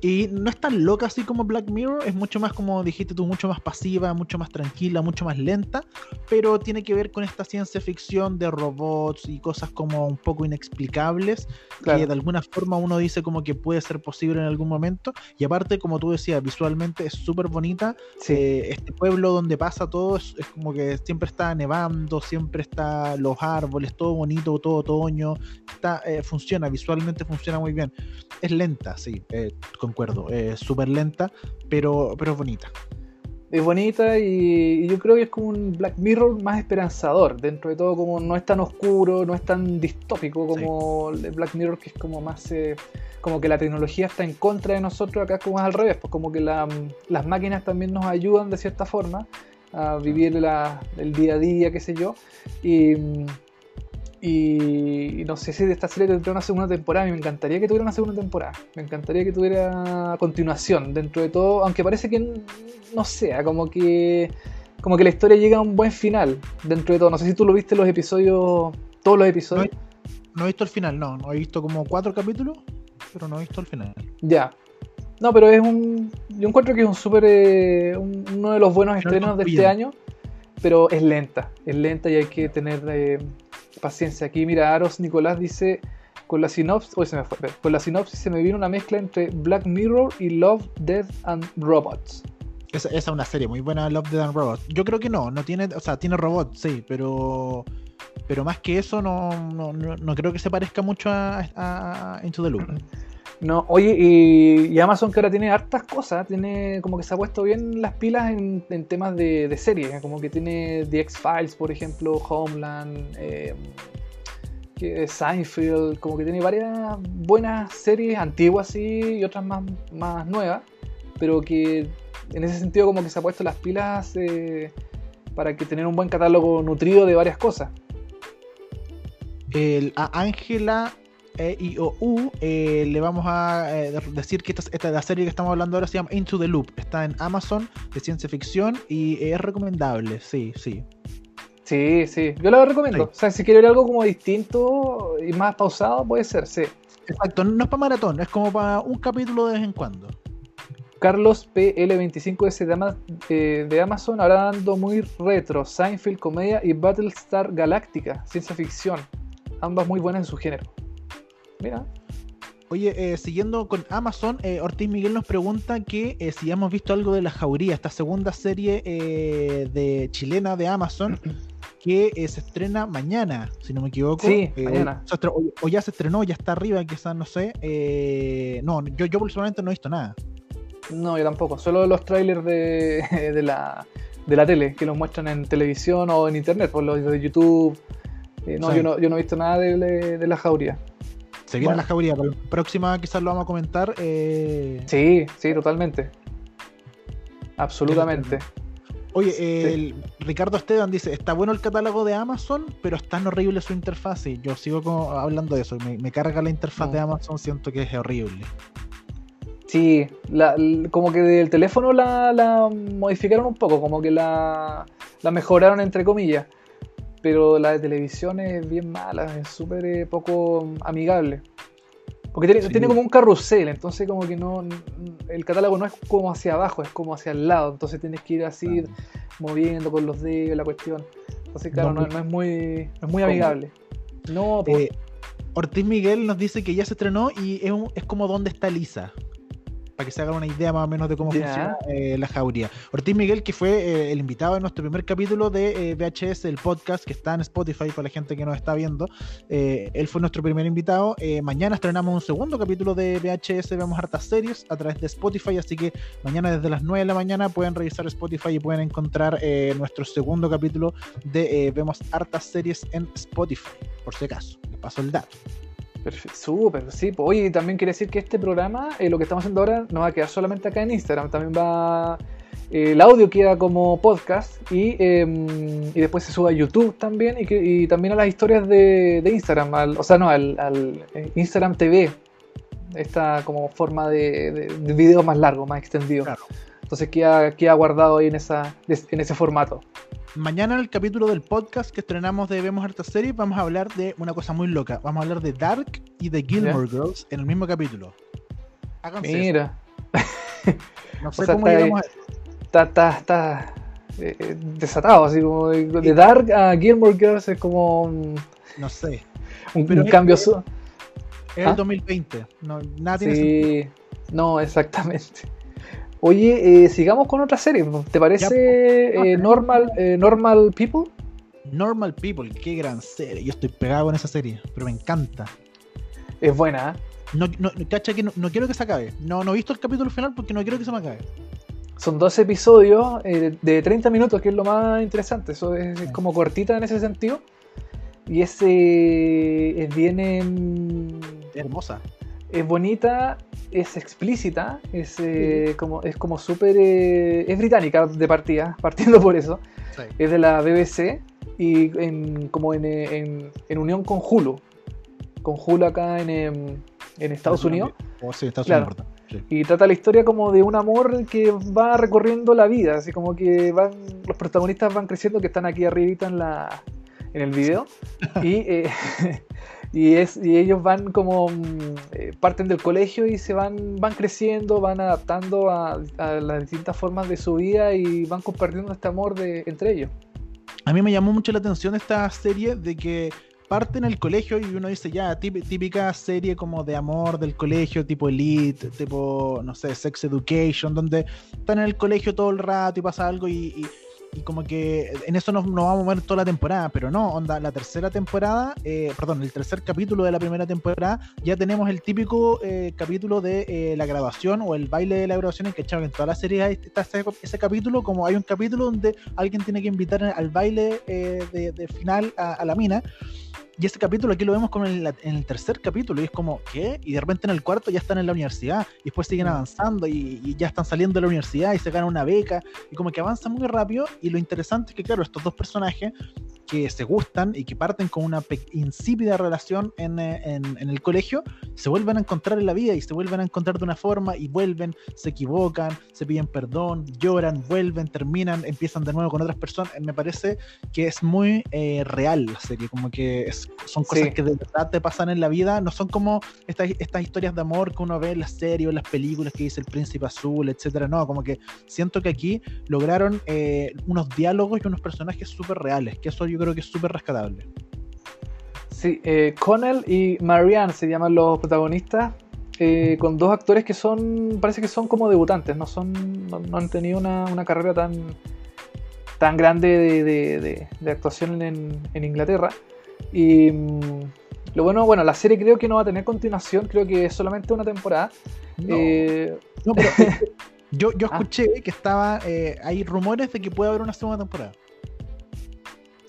S2: y no es tan loca así como Black Mirror, es mucho más, como dijiste tú, mucho más pasiva, mucho más tranquila, mucho más lenta, pero tiene que ver con esta ciencia ficción de robots y cosas como un poco inexplicables, que de alguna forma uno dice como que puede ser posible en algún momento. Y aparte, como tú decías, visualmente es súper bonita. Eh, este pueblo donde pasa todo es, como que siempre está nevando, siempre está los árboles, todo bonito, todo otoño. Está, eh, funciona, visualmente funciona muy bien. Es lenta, sí. Eh, concuerdo, es súper lenta, pero, pero es bonita.
S1: Es bonita y, yo creo que es como un Black Mirror más esperanzador, dentro de todo como no es tan oscuro, no es tan distópico como el Black Mirror que es como más... Eh, como que la tecnología está en contra de nosotros, acá es como es al revés, pues como que las máquinas también nos ayudan de cierta forma a vivir el día a día, qué sé yo, y, y no sé si de esta serie tendrá una segunda temporada. me encantaría que tuviera una segunda temporada. Me encantaría que tuviera continuación dentro de todo. Aunque parece que no sea, como que. Como que la historia llega a un buen final dentro de todo. No sé si tú lo viste los episodios. Todos los episodios.
S2: No he, visto el final, no. No he visto como cuatro capítulos, pero no he visto el final.
S1: Ya. No, pero es un. Yo encuentro que es un súper. Eh, uno de los buenos estrenos de este año. Pero es lenta. Es lenta y hay que tener. Eh, paciencia. Aquí, mira, Aros Nicolás dice, con la sinopsis, se me fue, con la sinopsis se me vino una mezcla entre Black Mirror y Love, Death and Robots.
S2: Esa, es una serie muy buena, Love, Death and Robots. Yo creo que no, no tiene, o sea, tiene robots, sí, pero pero más que eso no, no, creo que se parezca mucho a, Into the Loop.
S1: No, oye, y, Amazon que ahora tiene hartas cosas, tiene como que se ha puesto bien las pilas en, temas de, series, como que tiene The X-Files, por ejemplo, Homeland, eh, Seinfeld, como que tiene varias buenas series antiguas y otras más, más nuevas, pero que en ese sentido como que se ha puesto las pilas eh, para que tener un buen catálogo nutrido de varias cosas.
S2: El, a Ángela e, I, O, U, eh, le vamos a eh, decir que esta, la serie que estamos hablando ahora se llama Into the Loop. Está en Amazon de ciencia ficción y es recomendable, sí, sí.
S1: Sí, sí, yo lo recomiendo. O sea, si quiere ver algo como distinto y más pausado, puede ser, sí.
S2: Exacto, no es para maratón, es como para un capítulo de vez en cuando.
S1: Carlos PL25S de, eh, de Amazon, ahora dando muy retro, Seinfeld, comedia y Battlestar Galactica, ciencia ficción. Ambas muy buenas en su género. Mira.
S2: Oye, eh, siguiendo con Amazon, eh, Ortiz Miguel nos pregunta que eh, si hemos visto algo de La Jauría, esta segunda serie de chilena de Amazon, que se estrena mañana, si no me equivoco.
S1: Sí, mañana.
S2: O, ya se estrenó, ya está arriba, quizás, no sé. no, yo, yo personalmente no he visto nada.
S1: No, yo tampoco. Solo los trailers de, la, de la tele, que los muestran en televisión o en internet, por los de YouTube. no, yo no, yo no he visto nada de, de La Jauría.
S2: Se viene la jauría, pero próxima quizás lo vamos a comentar. Eh,
S1: sí, sí, totalmente. Absolutamente.
S2: Oye, el Ricardo Esteban dice, está bueno el catálogo de Amazon, pero es tan horrible su interfaz. Y yo sigo hablando de eso. Me, carga la interfaz de mm. Amazon, siento que es horrible.
S1: Sí, como que del teléfono la, modificaron un poco, como que la, la mejoraron entre comillas. Pero la de televisión es bien mala, es súper eh, poco amigable. Porque tiene,
S2: Sí.
S1: tiene como un carrusel, entonces como que no el catálogo no es como hacia abajo, es como hacia el lado, entonces tienes que ir así
S2: Claro.
S1: moviendo con los dedos la cuestión. Entonces claro,
S2: No,
S1: no, no es muy no es muy amigable. No, pues,
S2: Eh, Ortiz Miguel nos dice que ya se estrenó y es, un- es como dónde está Lisa. Para que se hagan una idea más o menos de cómo funciona eh, la jauría. Ortiz Miguel, que fue eh, el invitado de nuestro primer capítulo de eh, VHS, el podcast que está en Spotify para la gente que nos está viendo. Eh, él fue nuestro primer invitado. Mañana estrenamos un segundo capítulo de VHS, vemos hartas series a través de Spotify, así que mañana desde las 9 de la mañana pueden revisar Spotify y pueden encontrar nuestro segundo capítulo de Vemos hartas series en Spotify, por si acaso. Les paso el dato.
S1: Perfecto, súper, sí. pues, también quiere decir que este programa, eh, lo que estamos haciendo ahora, no va a quedar solamente acá en Instagram, también va. eh, el audio queda como podcast y, eh, y después se sube a YouTube también y, que- y también a las historias de, de Instagram, al- o sea, no, al, al, eh, Instagram TV, esta como forma de, de, más largo, más extendido.
S2: Claro.
S1: Entonces queda, queda guardado ahí en, esa, en ese formato.
S2: Mañana en el capítulo del podcast que estrenamos de Vemos Harta Series vamos a hablar de una cosa muy loca. Vamos a hablar de Dark y de Gilmore Girls en el mismo capítulo. Háganse eso.
S1: Mira,
S2: No sé
S1: o sea,
S2: cómo
S1: está
S2: llegamos a eso.
S1: está, está, está eh, eh, desatado, así como de, de Dark a Gilmore Girls es como un,
S2: No sé.
S1: un- un
S2: es-
S1: cambio. su-
S2: Es
S1: ¿Ah?
S2: el 2020. No, nada tiene sentido.
S1: Sí, no, exactamente. Oye, eh, sigamos con otra serie. ¿Te parece eh, Normal, eh, Normal People?
S2: Normal People, qué gran serie. Yo estoy pegado con esa serie, pero me encanta.
S1: Es buena, ¿eh?
S2: No, no, cacha que no, no quiero que se acabe. No, no he visto el capítulo final porque no quiero que se me acabe.
S1: Son dos episodios de 30 minutos, que es lo más interesante. Eso es, es como cortita en ese sentido. Y ese es bien.
S2: Hermosa.
S1: Es bonita, es explícita, es eh, como es como súper eh, es británica de partida, partiendo por eso,
S2: Sí.
S1: es de la BBC y en, como en, eh, en- en unión con Hulu, con Hulu acá en, em, en Estados Unidos.
S2: Oh, sí, Estados
S1: Claro.
S2: Unidos.
S1: y trata la historia como de un amor que va recorriendo la vida, así como que van los protagonistas van creciendo que están aquí arribita en la en el video. Y eh, y es y ellos van como mm, eh, parten del colegio y se van van creciendo, van adaptando a, las distintas formas de su vida y van compartiendo este amor de entre ellos.
S2: A mí me llamó mucho la atención esta serie de que parte en el colegio y uno dice ya, típica serie como de amor del colegio, tipo Elite, tipo, no sé, Sex Education, donde están en el colegio todo el rato y pasa algo y- y como que en eso nos, vamos a mover toda la temporada, pero no, onda, la tercera temporada, eh, perdón, el tercer capítulo de la primera temporada, ya tenemos el típico eh, capítulo de eh, la grabación o el baile de la grabación en que echado en toda la serie está ese, capítulo, como hay un capítulo donde alguien tiene que invitar al baile eh, de, final a la mina. Y ese capítulo aquí lo vemos como en, la- en el tercer capítulo y es como, ¿qué? Y de repente en el cuarto ya están en la universidad y después siguen
S1: Mm.
S2: avanzando y, y ya están saliendo de la universidad y se ganan una beca y como que avanza muy rápido y lo interesante es que claro, estos dos personajes que se gustan y que parten con una insípida relación en, eh, en- en el colegio, se vuelven a encontrar en la vida y se vuelven a encontrar de una forma y vuelven, se equivocan, se piden perdón, lloran, vuelven, terminan, empiezan de nuevo con otras personas. Me parece que es muy eh, real la serie, como que es- son cosas
S1: Sí.
S2: que de verdad te pasan en la vida, no son como estas, estas historias de amor que uno ve en las series o en las películas que dice el príncipe azul, etcétera. No, como que siento que aquí lograron eh, unos diálogos y unos personajes súper reales, que eso yo creo que es súper rescatable.
S1: Sí, eh, Connell y Marianne se llaman los protagonistas, eh, con dos actores que son, parece que son como debutantes, no son, no, no han tenido una, una carrera tan, tan grande de, de- de- de actuación en, en Inglaterra. Y mm, lo bueno, bueno, la serie creo que no va a tener continuación, creo que es solamente una temporada.
S2: No,
S1: Eh,
S2: no, pero yo, yo
S1: Ah.
S2: escuché que estaba, eh, hay rumores de que puede haber una segunda temporada.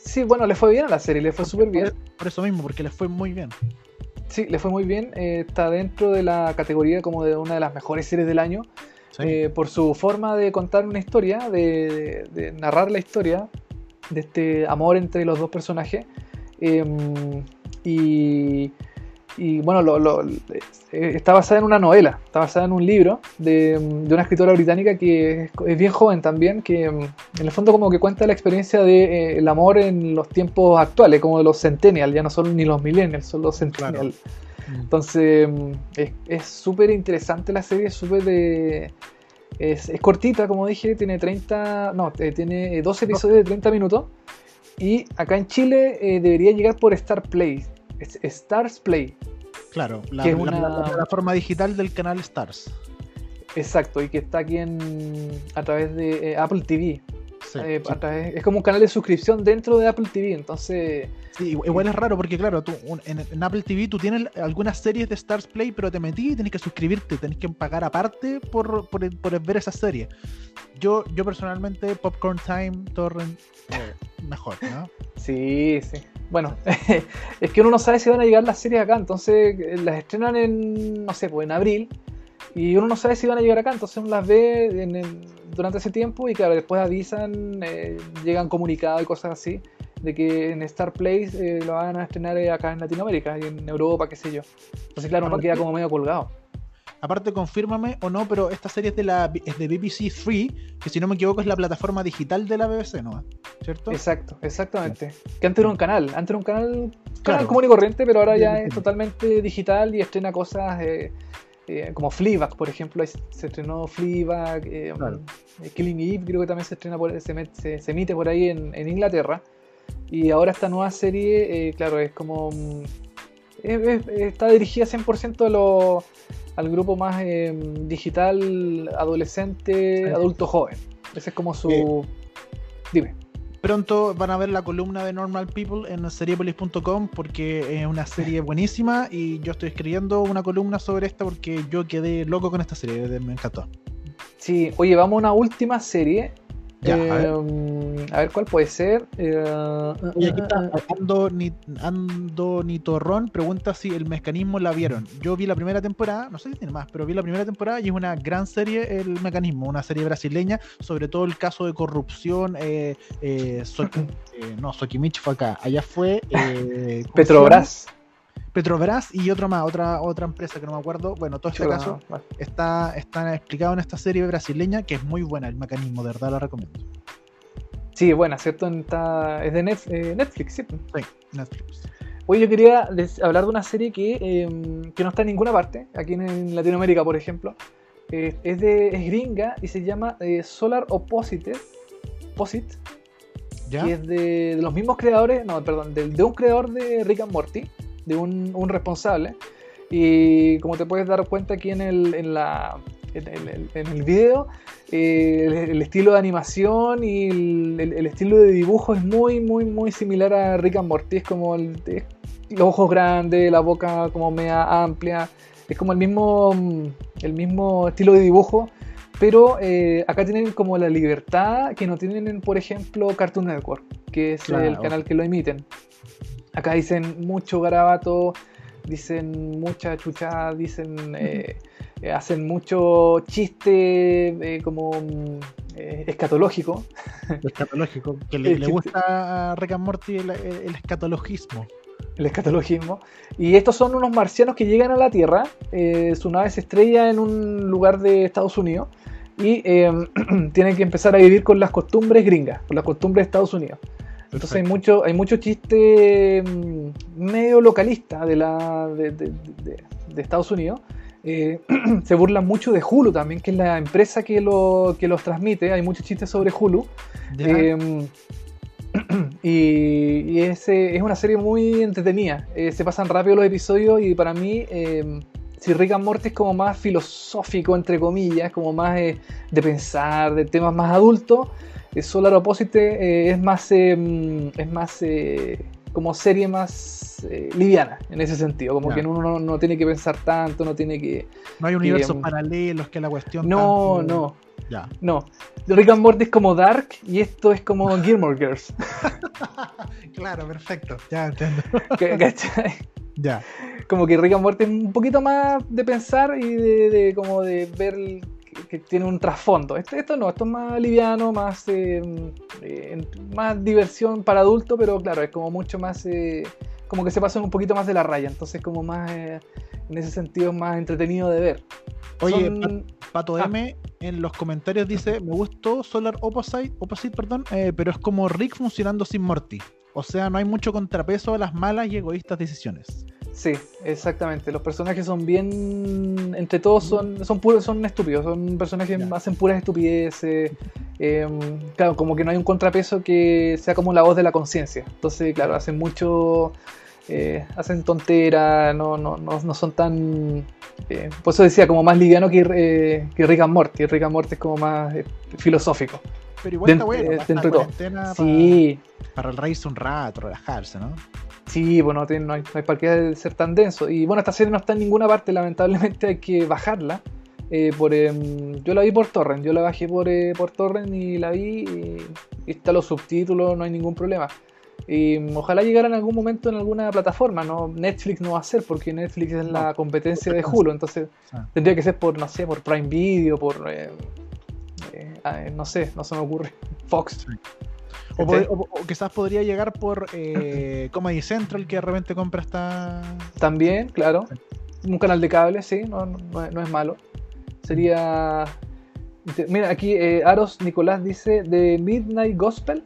S1: Sí, bueno, le fue bien a la serie, le fue súper bien.
S2: Por, eso mismo, porque les fue muy bien.
S1: Sí, le fue muy bien. eh, está dentro de la categoría como de una de las mejores series del año.
S2: Sí.
S1: eh, por su forma de contar una historia, de, de narrar la historia de este amor entre los dos personajes. eh, y, y bueno, lo, lo, eh, está basada en una novela, está basada en un libro de, de una escritora británica que es, es, bien joven también, que mm, en el fondo como que cuenta la experiencia del de, eh, el amor en los tiempos actuales, como de los centennials, ya no son ni los millennials, son los centennials. Claro. Entonces mm, es súper interesante la serie, es súper de... Es, es, cortita, como dije, tiene 30, no, eh, tiene 12 episodios de 30 minutos. Y acá en Chile eh, debería llegar por Star Play. Stars Play.
S2: Claro, la, que es una... la, la plataforma digital del canal Stars.
S1: Exacto, y que está aquí en, a través de eh, Apple TV. Sí, eh, sí. Través, es como un canal de suscripción dentro de Apple TV, entonces...
S2: Sí, igual es raro porque claro, tú en, en, Apple TV tú tienes algunas series de Stars Play, pero te metí y tenés que suscribirte, tenés que pagar aparte por, por, por ver esa serie. Yo, yo personalmente, Popcorn Time, Torrent, eh, mejor, ¿no?
S1: Sí, sí. Bueno, es que uno no sabe si van a llegar las series acá, entonces eh, las estrenan en, no sé, pues en abril, y uno no sabe si van a llegar acá, entonces uno las ve en el, durante ese tiempo y claro, después avisan, eh, llegan comunicados y cosas así, de que en Star Place eh, lo van a estrenar acá en Latinoamérica y en Europa, qué sé yo. Entonces claro, uno queda como medio colgado.
S2: Aparte, confírmame o no, pero esta serie es de, la, es de BBC 3, que si no me equivoco es la plataforma digital de la BBC, ¿no? ¿Cierto?
S1: Exacto, exactamente. Que antes era un canal, antes era un canal, común y corriente, pero ahora ya es totalmente digital y estrena cosas eh, eh, como Fleabag, por ejemplo, se estrenó Fleabag, eh, claro. Killing Eve creo que también se estrena por, se, se, se emite por ahí en, en, Inglaterra. Y ahora esta nueva serie, claro, es como... Es, es, está dirigida 100% a los al grupo más eh, digital, adolescente, adulto joven. Ese es como su... Eh,
S2: Dime. Pronto van a ver la columna de Normal People en seriepolis.com porque es una serie buenísima y yo estoy escribiendo una columna sobre esta porque yo quedé loco con esta serie, me encantó.
S1: Sí, oye, vamos a una última serie ya, eh, a, ver. a, ver. cuál puede ser. Eh,
S2: y aquí está Ando, Ando Nitorrón pregunta si el mecanismo la vieron. Yo vi la primera temporada, no sé si tiene más, pero vi la primera temporada y es una gran serie el mecanismo, una serie brasileña, sobre todo el caso de corrupción. Eh, eh, Soki, eh no, Sokimich fue acá, allá fue. Eh,
S1: Petrobras.
S2: Petrobras y otro más, otra, otra empresa que no me acuerdo. Bueno, todo este caso no, está, está explicado en esta serie brasileña que es muy buena el mecanismo, de verdad la recomiendo.
S1: Sí, buena, ¿cierto? Está, es de eh, Netflix, ¿sí?
S2: Sí, Netflix.
S1: Hoy yo quería hablar de una serie que, eh, que, no está en ninguna parte, aquí en Latinoamérica, por ejemplo. Eh, es, de, es gringa y se llama eh, Solar Opposite, Opposite ¿Ya? que es de, de, los mismos creadores, no, perdón, de, de un creador de Rick and Morty de un, un, responsable. Y como te puedes dar cuenta aquí en el, en la, en el, en el video, eh, el, el, estilo de animación y el, el, estilo de dibujo es muy, muy, muy similar a Rick and Morty. Es como los ojos grandes, la boca como media amplia. Es como el mismo, el mismo estilo de dibujo. Pero eh, acá tienen como la libertad que no tienen, por ejemplo, Cartoon Network, que es claro. el canal que lo emiten. Acá dicen mucho garabato, dicen mucha chucha, dicen. Eh, hacen mucho chiste eh, como eh, escatológico.
S2: Escatológico, que le, le gusta a Rick and Morty el, el, escatologismo.
S1: El escatologismo. Y estos son unos marcianos que llegan a la Tierra. Eh, su nave se estrella en un lugar de Estados Unidos y tienen que empezar a vivir con las costumbres gringas, con las costumbres de Estados Unidos. Entonces hay mucho, hay mucho chiste medio localista de, la, de, de, de, de Estados Unidos. Eh, se burlan mucho de Hulu también, que es la empresa que, lo, que los transmite. Hay muchos chistes sobre Hulu. Eh, y, y es, es, una serie muy entretenida. Eh, se pasan rápido los episodios y para mí, si Rick and Morty es como más filosófico, entre comillas, como más de pensar, de temas más adultos, Solar Opposite eh, es más, eh, es más eh, como serie más liviana en ese sentido, como que uno no, no, tiene que pensar tanto, no tiene que...
S2: No hay universos paralelos que la cuestión...
S1: No, tanto... no. Ya. No. Rick and Morty es como Dark y esto es como Gilmore Girls.
S2: claro, perfecto. Ya entiendo.
S1: ¿Cachai?
S2: Ya.
S1: Como que Rick and Morty es un poquito más de pensar y de, de como de ver que tiene un trasfondo. Esto, esto, no, esto es más liviano, más, eh, eh, más diversión para adultos, pero claro, es como mucho más, eh, como que se pasan un poquito más de la raya, entonces como más, en ese sentido, más entretenido de ver.
S2: Oye, Pato ah. M en los comentarios dice, me gustó Solar Opposite, Opposite perdón, pero es como Rick funcionando sin Morty. O sea, no hay mucho contrapeso a las malas y egoístas decisiones.
S1: Sí, exactamente. Los personajes son bien. Entre todos son, son puros, son estúpidos. Son personajes que hacen puras estupideces. Em, claro, como que no hay un contrapeso que sea como la voz de la conciencia. Entonces, claro, hacen mucho. Eh, hacen tonteras, no, no, no, son tan. Eh, por eso decía, como más liviano que, eh, que Rick and Morty. Rick and Morty es como más eh, filosófico.
S2: Pero igual está bueno, dentro de todo. Sí. Para, el reírse un rato, relajarse, ¿no?
S1: Sí, bueno, no, hay, no hay para qué ser tan denso. Y bueno, esta serie no está en ninguna parte, lamentablemente hay que bajarla. Eh, por, em, yo la vi por torrent, yo la bajé por, eh, por torrent y la vi y, está los subtítulos, no hay ningún problema. Y mm, ojalá llegara en algún momento en alguna plataforma, ¿no? Netflix no va a ser porque Netflix es la competencia de Hulu, entonces ah. tendría que ser por, no sé, por Prime Video, por, eh, ah, no sé, no se me ocurre, Fox.
S2: O, quizás podría llegar por eh, Comedy Central, que de repente compra esta.
S1: También, claro. Un canal de cable, sí, no, no, es malo. Sería. Mira, aquí eh, Aros Nicolás dice de Midnight Gospel.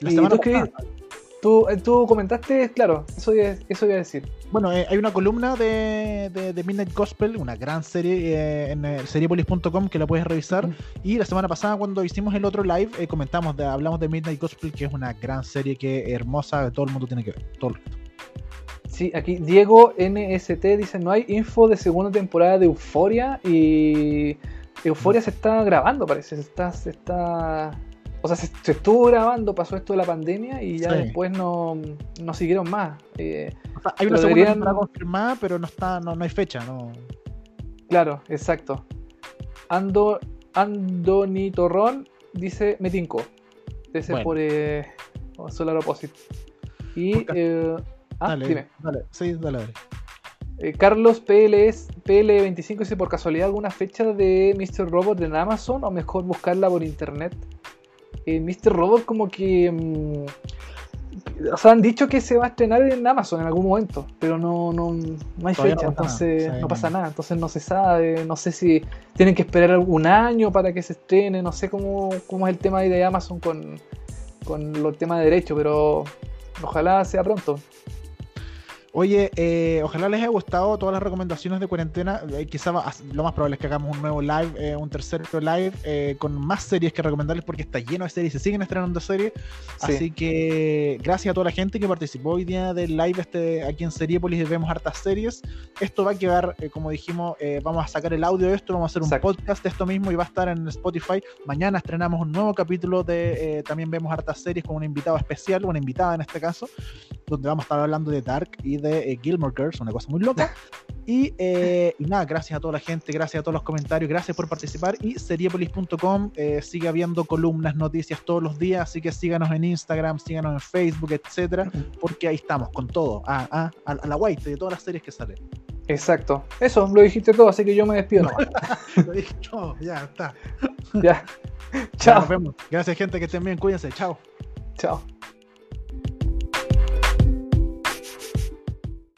S1: La y tú, tú, eh, tú, comentaste, claro, eso, eso iba a decir.
S2: Bueno, eh, hay una columna de, de, Midnight Gospel, una gran serie eh, en eh, seriepolis.com que la puedes revisar. Y la semana pasada, cuando hicimos el otro live, comentamos, de, hablamos de Midnight Gospel, que es una gran serie que hermosa, todo el mundo tiene que ver. Todo
S1: Sí, aquí Diego NST dice: No hay info de segunda temporada de Euforia y Euforia se está grabando, parece. Se está, se está o sea, se, estuvo grabando, pasó esto de la pandemia y ya después no, no, siguieron más.
S2: Eh, hay una segunda deberían... confirmada, pero no está, no, no hay fecha, ¿no?
S1: Claro, exacto. Ando, Andoni Torrón dice Metinco. Ese por eh, Solar Opposite. Y. Eh, ah, dale, dime. Dale, sí, dale, dale. Eh, Carlos PLS, PL25 dice: ¿Por casualidad alguna fecha de Mr. Robot en Amazon o mejor buscarla por internet? Eh, Mr. Robot como que... Mm, o sea, han dicho que se va a estrenar en Amazon en algún momento, pero no, no, no hay fecha, entonces no pasa nada, entonces no se sabe, no sé si tienen que esperar un año para que se estrene, no sé cómo, cómo es el tema de Amazon con, con los temas de derecho, pero ojalá sea pronto.
S2: Oye, eh, ojalá les haya gustado todas las recomendaciones de cuarentena. Eh, quizá lo más probable es que hagamos un nuevo live, eh, un tercer live con más series que recomendarles porque está lleno de series, se siguen estrenando series. Así que gracias a toda la gente que participó hoy día del live este aquí en Seriepolis vemos hartas series. Esto va a quedar, como dijimos, vamos a sacar el audio de esto, vamos a hacer un podcast de esto mismo y va a estar en Spotify. Mañana estrenamos un nuevo capítulo de también vemos hartas series con un invitado especial, una invitada en este caso, donde vamos a estar hablando de Dark y de eh, Gilmore Girls, una cosa muy loca. Eh, y, nada, gracias a toda la gente, gracias a todos los comentarios, gracias por participar. Y seriepolis.com eh, sigue habiendo columnas, noticias todos los días, así que síganos en Instagram, síganos en Facebook, etcétera, porque ahí estamos con todo, a, a, a la white de todas las series que salen.
S1: Exacto, eso, lo dijiste todo, así que yo me despido.
S2: lo dije todo, ya está.
S1: Ya. Chao.
S2: nos vemos. Gracias, gente, que estén bien, cuídense. Chao.
S1: Chao.